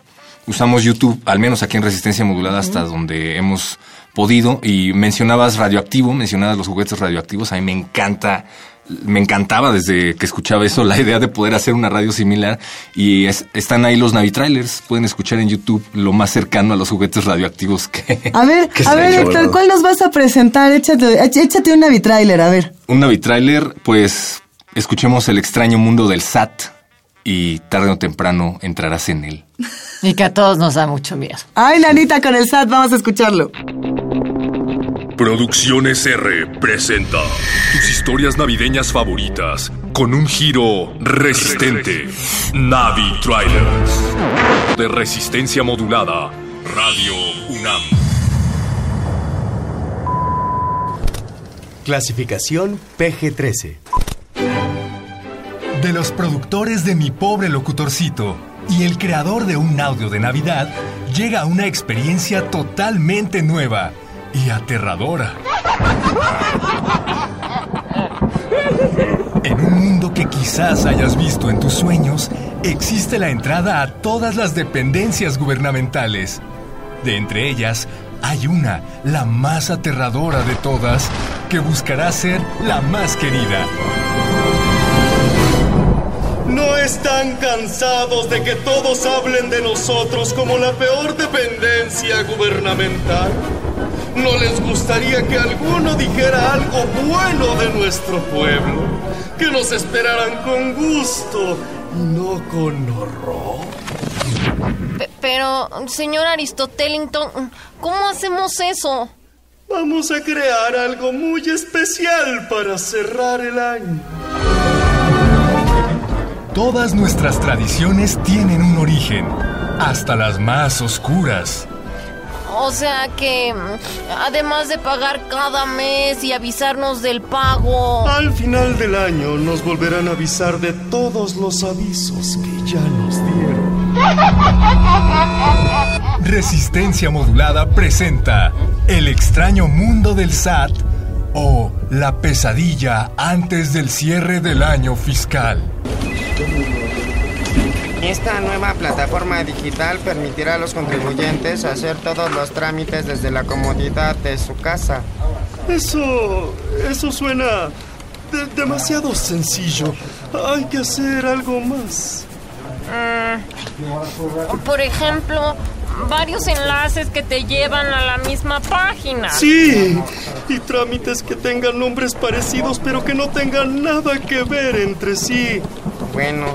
Usamos YouTube, al menos aquí en Resistencia Modulada, hasta donde hemos podido. Y mencionabas radioactivo, mencionabas los juguetes radioactivos. A mí me encanta, me encantaba desde que escuchaba eso la idea de poder hacer una radio similar. Y es- están ahí los Navitrailers. Pueden escuchar en YouTube lo más cercano a los juguetes radioactivos que. A ver, que a ver, Héctor. ¿cuál nos vas a presentar? Échate, éch- échate un Navitrailer, a ver. Un Navitrailer, pues escuchemos el extraño mundo del SAT y tarde o temprano entrarás en él. Y que a todos nos da mucho miedo. Ay, Nanita, con el SAT, vamos a escucharlo. Producciones R presenta tus historias navideñas favoritas con un giro resistente. Navi Trailers. De resistencia modulada. Radio UNAM. Clasificación PG-13. De los productores de Mi Pobre Locutorcito y el creador de un audio de Navidad, llega una experiencia totalmente nueva y aterradora. En un mundo que quizás hayas visto en tus sueños, existe la entrada a todas las dependencias gubernamentales. De entre ellas, hay una, la más aterradora de todas, que buscará ser la más querida. ¿No están cansados de que todos hablen de nosotros como la peor dependencia gubernamental? ¿No les gustaría que alguno dijera algo bueno de nuestro pueblo? Que nos esperaran con gusto y no con horror. Pe- Pero, señor Aristotelington, ¿cómo hacemos eso? Vamos a crear algo muy especial para cerrar el año. Todas nuestras tradiciones tienen un origen, hasta las más oscuras. O sea que, mm, además de pagar cada mes y avisarnos del pago... Al final del año nos volverán a avisar de todos los avisos que ya nos dieron. Resistencia Modulada presenta El extraño mundo del SAT o La pesadilla antes del cierre del año fiscal. Esta nueva plataforma digital permitirá a los contribuyentes hacer todos los trámites desde la comodidad de su casa. Eso. eso suena de- demasiado sencillo. Hay que hacer algo más. Mm, por ejemplo, varios enlaces que te llevan a la misma página. Sí, y trámites que tengan nombres parecidos pero que no tengan nada que ver entre sí. Bueno,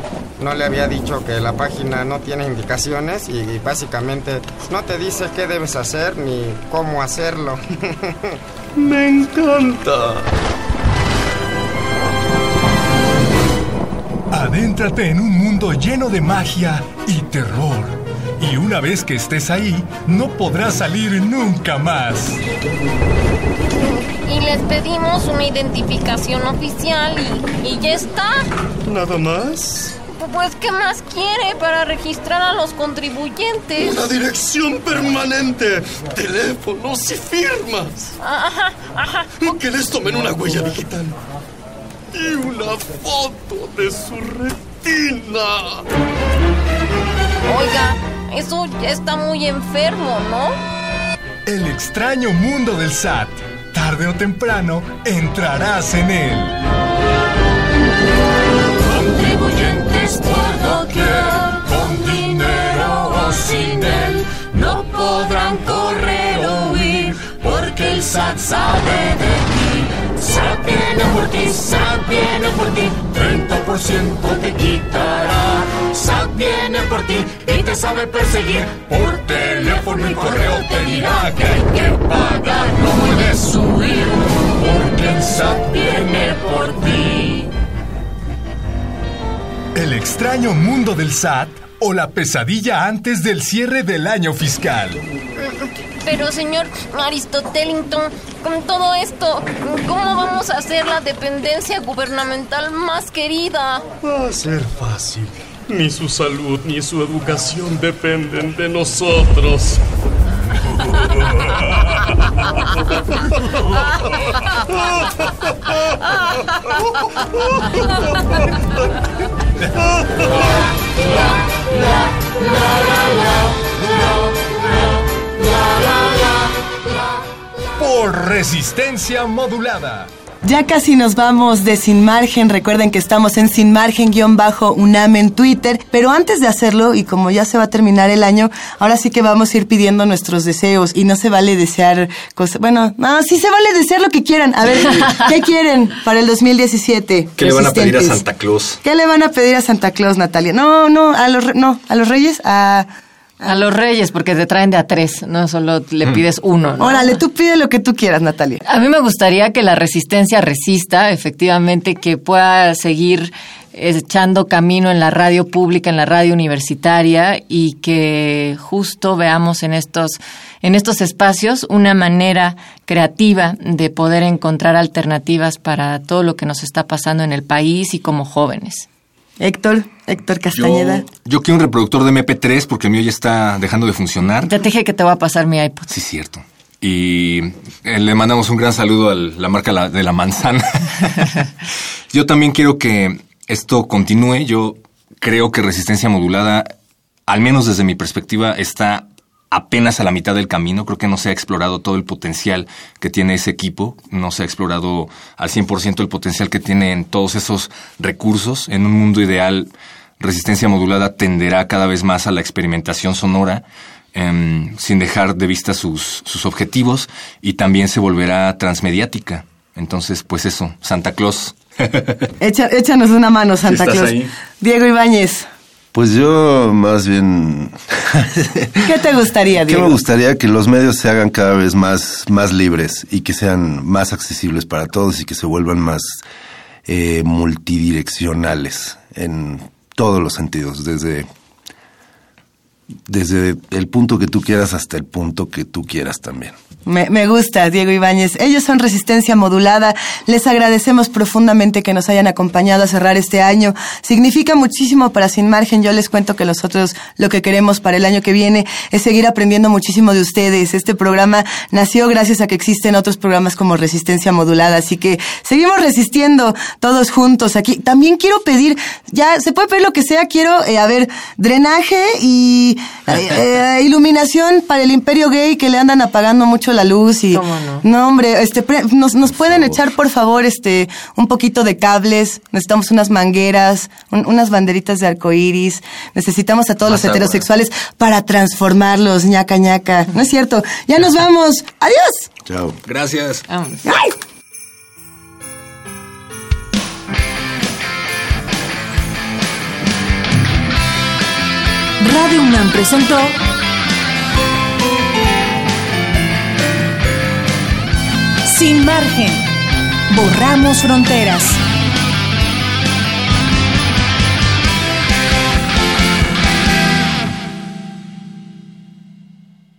no le había dicho que la página no tiene indicaciones y básicamente no te dice qué debes hacer ni cómo hacerlo. <laughs> Me encanta. Adéntrate en un mundo lleno de magia y terror. Y una vez que estés ahí, no podrás salir nunca más. Y les pedimos una identificación oficial y, y ya está. ¿Nada más? Pues, ¿qué más quiere para registrar a los contribuyentes? Una dirección permanente, teléfonos y firmas. Ajá, ajá. Que les tomen una huella digital. Y una foto de su retina. Oiga, Eso ya está muy enfermo, ¿no? El extraño mundo del SAT. Tarde o temprano entrarás en él. Contribuyentes por doquier, con dinero o sin él, no podrán correr o huir, porque el SAT sabe de ti. SAT viene por ti, SAT viene por ti, 30% te quitará. SAT viene por ti y te sabe perseguir, por teléfono y correo te dirá que hay que pagar, no puedes huir, porque el SAT viene por ti. El extraño mundo del SAT o la pesadilla antes del cierre del año fiscal. Pero señor Aristotelington, con todo esto, ¿cómo vamos a hacer la dependencia gubernamental más querida? Va a ser fácil. Ni su salud ni su educación dependen de nosotros. <laughs> Por resistencia modulada. Ya casi nos vamos de Sin Margen. Recuerden que estamos en Sin Margen-UNAM en Twitter. Pero antes de hacerlo, y como ya se va a terminar el año, ahora sí que vamos a ir pidiendo nuestros deseos. Y no se vale desear cosas. Bueno, no, sí se vale desear lo que quieran. A ver, <laughs> ¿qué quieren para el 2017? ¿Qué le van a pedir a. Santa Claus? ¿Qué le van a pedir a Santa Claus, Natalia? No, no, a los, re- no, a los reyes, a... A los reyes, porque te traen de a tres, no solo le pides uno. ¿no? Órale, tú pide lo que tú quieras, Natalia. A mí me gustaría que la resistencia resista, efectivamente, que pueda seguir echando camino en la radio pública, en la radio universitaria y que justo veamos en estos en estos espacios una manera creativa de poder encontrar alternativas para todo lo que nos está pasando en el país y como jóvenes. Héctor, Héctor Castañeda. Yo, yo quiero un reproductor de MP3 porque el mío ya está dejando de funcionar. Ya te dije que te va a pasar mi iPod. Sí, cierto. Y eh, le mandamos un gran saludo a la marca de la manzana. <laughs> Yo también quiero que esto continúe. Yo creo que resistencia modulada, al menos desde mi perspectiva, está apenas a la mitad del camino. Creo que no se ha explorado todo el potencial que tiene ese equipo. No se ha explorado al 100% el potencial que tienen todos esos recursos. En un mundo ideal, resistencia modulada tenderá cada vez más a la experimentación sonora. em, sin dejar de vista sus, sus objetivos y también se volverá transmediática. Entonces, pues eso, Santa Claus. <laughs> Echa- échanos una mano, Santa ¿Estás Claus. ahí? Diego Ibáñez, Pues yo más bien ¿qué te gustaría, <laughs> Diego? me gustaría que los medios se hagan cada vez más, más libres y que sean más accesibles para todos y que se vuelvan más eh, multidireccionales en todos los sentidos, desde, desde el punto que tú quieras hasta el punto que tú quieras también. Me, me gusta, Diego Ibáñez. Ellos son Resistencia Modulada. Les agradecemos profundamente que nos hayan acompañado a cerrar este año. Significa muchísimo para Sin Margen. Yo les cuento que nosotros lo que queremos para el año que viene es seguir aprendiendo muchísimo de ustedes. Este programa nació gracias a que existen otros programas como Resistencia Modulada. Así que seguimos resistiendo todos juntos aquí. También quiero pedir, ya se puede pedir lo que sea. Quiero, eh, a ver, drenaje y eh, eh, iluminación para el Imperio Gay que le andan apagando mucho la luz y no? hombre, este pre- nos, nos pueden echar por favor este un poquito de cables, necesitamos unas mangueras, un- unas banderitas de arcoíris, necesitamos a todos Más los agua. heterosexuales para transformarlos, ñaca ñaca. No es cierto. Ya nos vamos. Adiós. Chao. Gracias. Ay. Radio UNAM presentó Sin margen. Borramos fronteras.